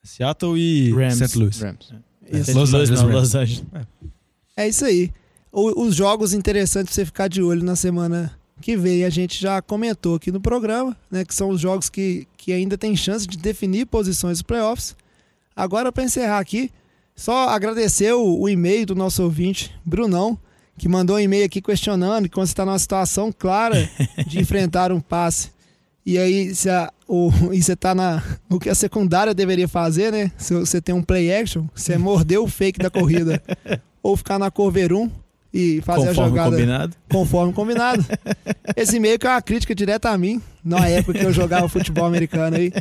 Seattle e Rams. St. Louis. Rams. Isso. Los Angeles não. Los Angeles. É isso aí. O- os jogos interessantes pra você ficar de olho na semana que vem, a gente já comentou aqui no programa, né? Que são os jogos que, que ainda tem chance de definir posições dos playoffs. Agora, para encerrar aqui, só agradecer o, o e-mail do nosso ouvinte, Brunão, que mandou um e-mail aqui questionando que quando você está numa situação clara de enfrentar um passe. E aí, se a, o, e você tá na. O que a secundária deveria fazer, né? Se você tem um play action, você morder o fake da corrida. ou ficar na cover 1 e fazer a Conforme jogada combinado. conforme combinado. Esse e-mail que é uma crítica direta a mim, na época que eu jogava futebol americano aí.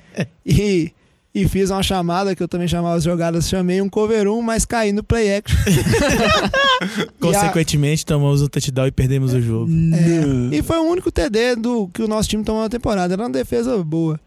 E, e fiz uma chamada que eu também chamava as jogadas, chamei um cover 1, mas caí no play action. Consequentemente, tomamos um touchdown e perdemos o jogo. É, e foi o único TD do que o nosso time tomou na temporada. Era uma defesa boa,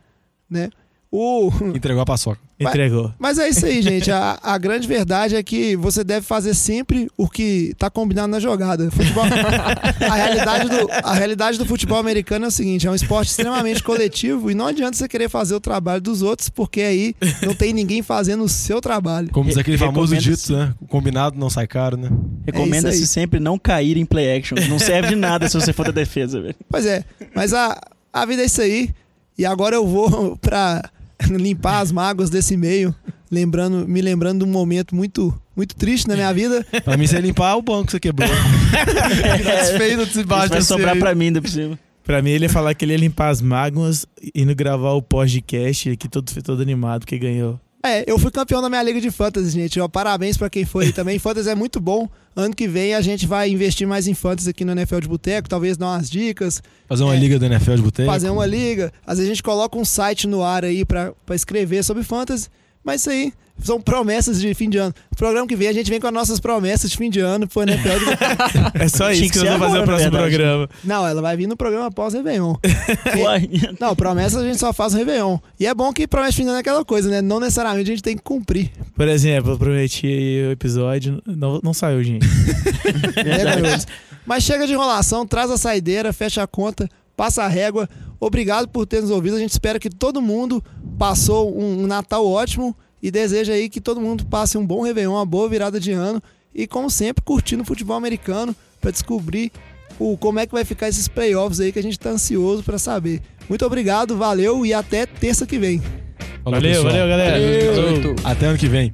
né? O... Entregou a paçoca. Entregou. Mas é isso aí, gente. A, a grande verdade é que você deve fazer sempre o que tá combinado na jogada. Futebol... a, realidade do, a realidade do futebol americano é o seguinte: é um esporte extremamente coletivo e não adianta você querer fazer o trabalho dos outros, porque aí não tem ninguém fazendo o seu trabalho. Como diz aquele famoso dito, né? O combinado não sai caro, né? Recomenda-se aí. sempre não cair em play action. Não serve de nada se você for da defesa, velho. Pois é, mas a, a vida é isso aí. E agora eu vou pra limpar as mágoas desse meio, lembrando, me lembrando de um momento muito, muito triste na minha vida. Pra mim, você ia limpar o banco que você quebrou. Isso baixo vai sobrar pra mim ainda por cima. Pra mim, ele ia falar que ele ia limpar as mágoas indo gravar o podcast aqui, todo, todo animado, que ganhou. É, eu fui campeão da minha liga de fantasy, gente. Ó, parabéns pra quem foi também. Fantasy é muito bom. Ano que vem a gente vai investir mais em fantasy aqui no NFL de Boteco, talvez dar umas dicas, Fazer uma É. liga do NFL de boteco. fazer uma liga. Às vezes a gente coloca um site no ar aí pra escrever sobre fantasy. Mas isso aí são promessas de fim de ano. No programa que vem a gente vem com as nossas promessas de fim de ano pro NFL de Boteco. É só Tinha isso que que, nós vamos fazer no próximo verdade. programa. Não, ela vai vir no programa pós-Réveillon. Uai. Não, promessas a gente só faz no Réveillon. E é bom que promessa de fim de ano é aquela coisa, né? Não necessariamente a gente tem que cumprir. Por exemplo, eu prometi o episódio, não, não saiu, gente. Vergonhoso. Mas chega de enrolação, traz a saideira, fecha a conta, passa a régua. Obrigado por ter nos ouvido. A gente espera que todo mundo passou um, um Natal ótimo e deseja aí que todo mundo passe um bom Réveillon, uma boa virada de ano e, como sempre, curtindo o futebol americano para descobrir o, como é que vai ficar esses playoffs aí que a gente tá ansioso para saber. Muito obrigado, valeu e até terça que vem. Falou, Valeu, pessoal. valeu, galera. Valeu, 18. Até ano que vem.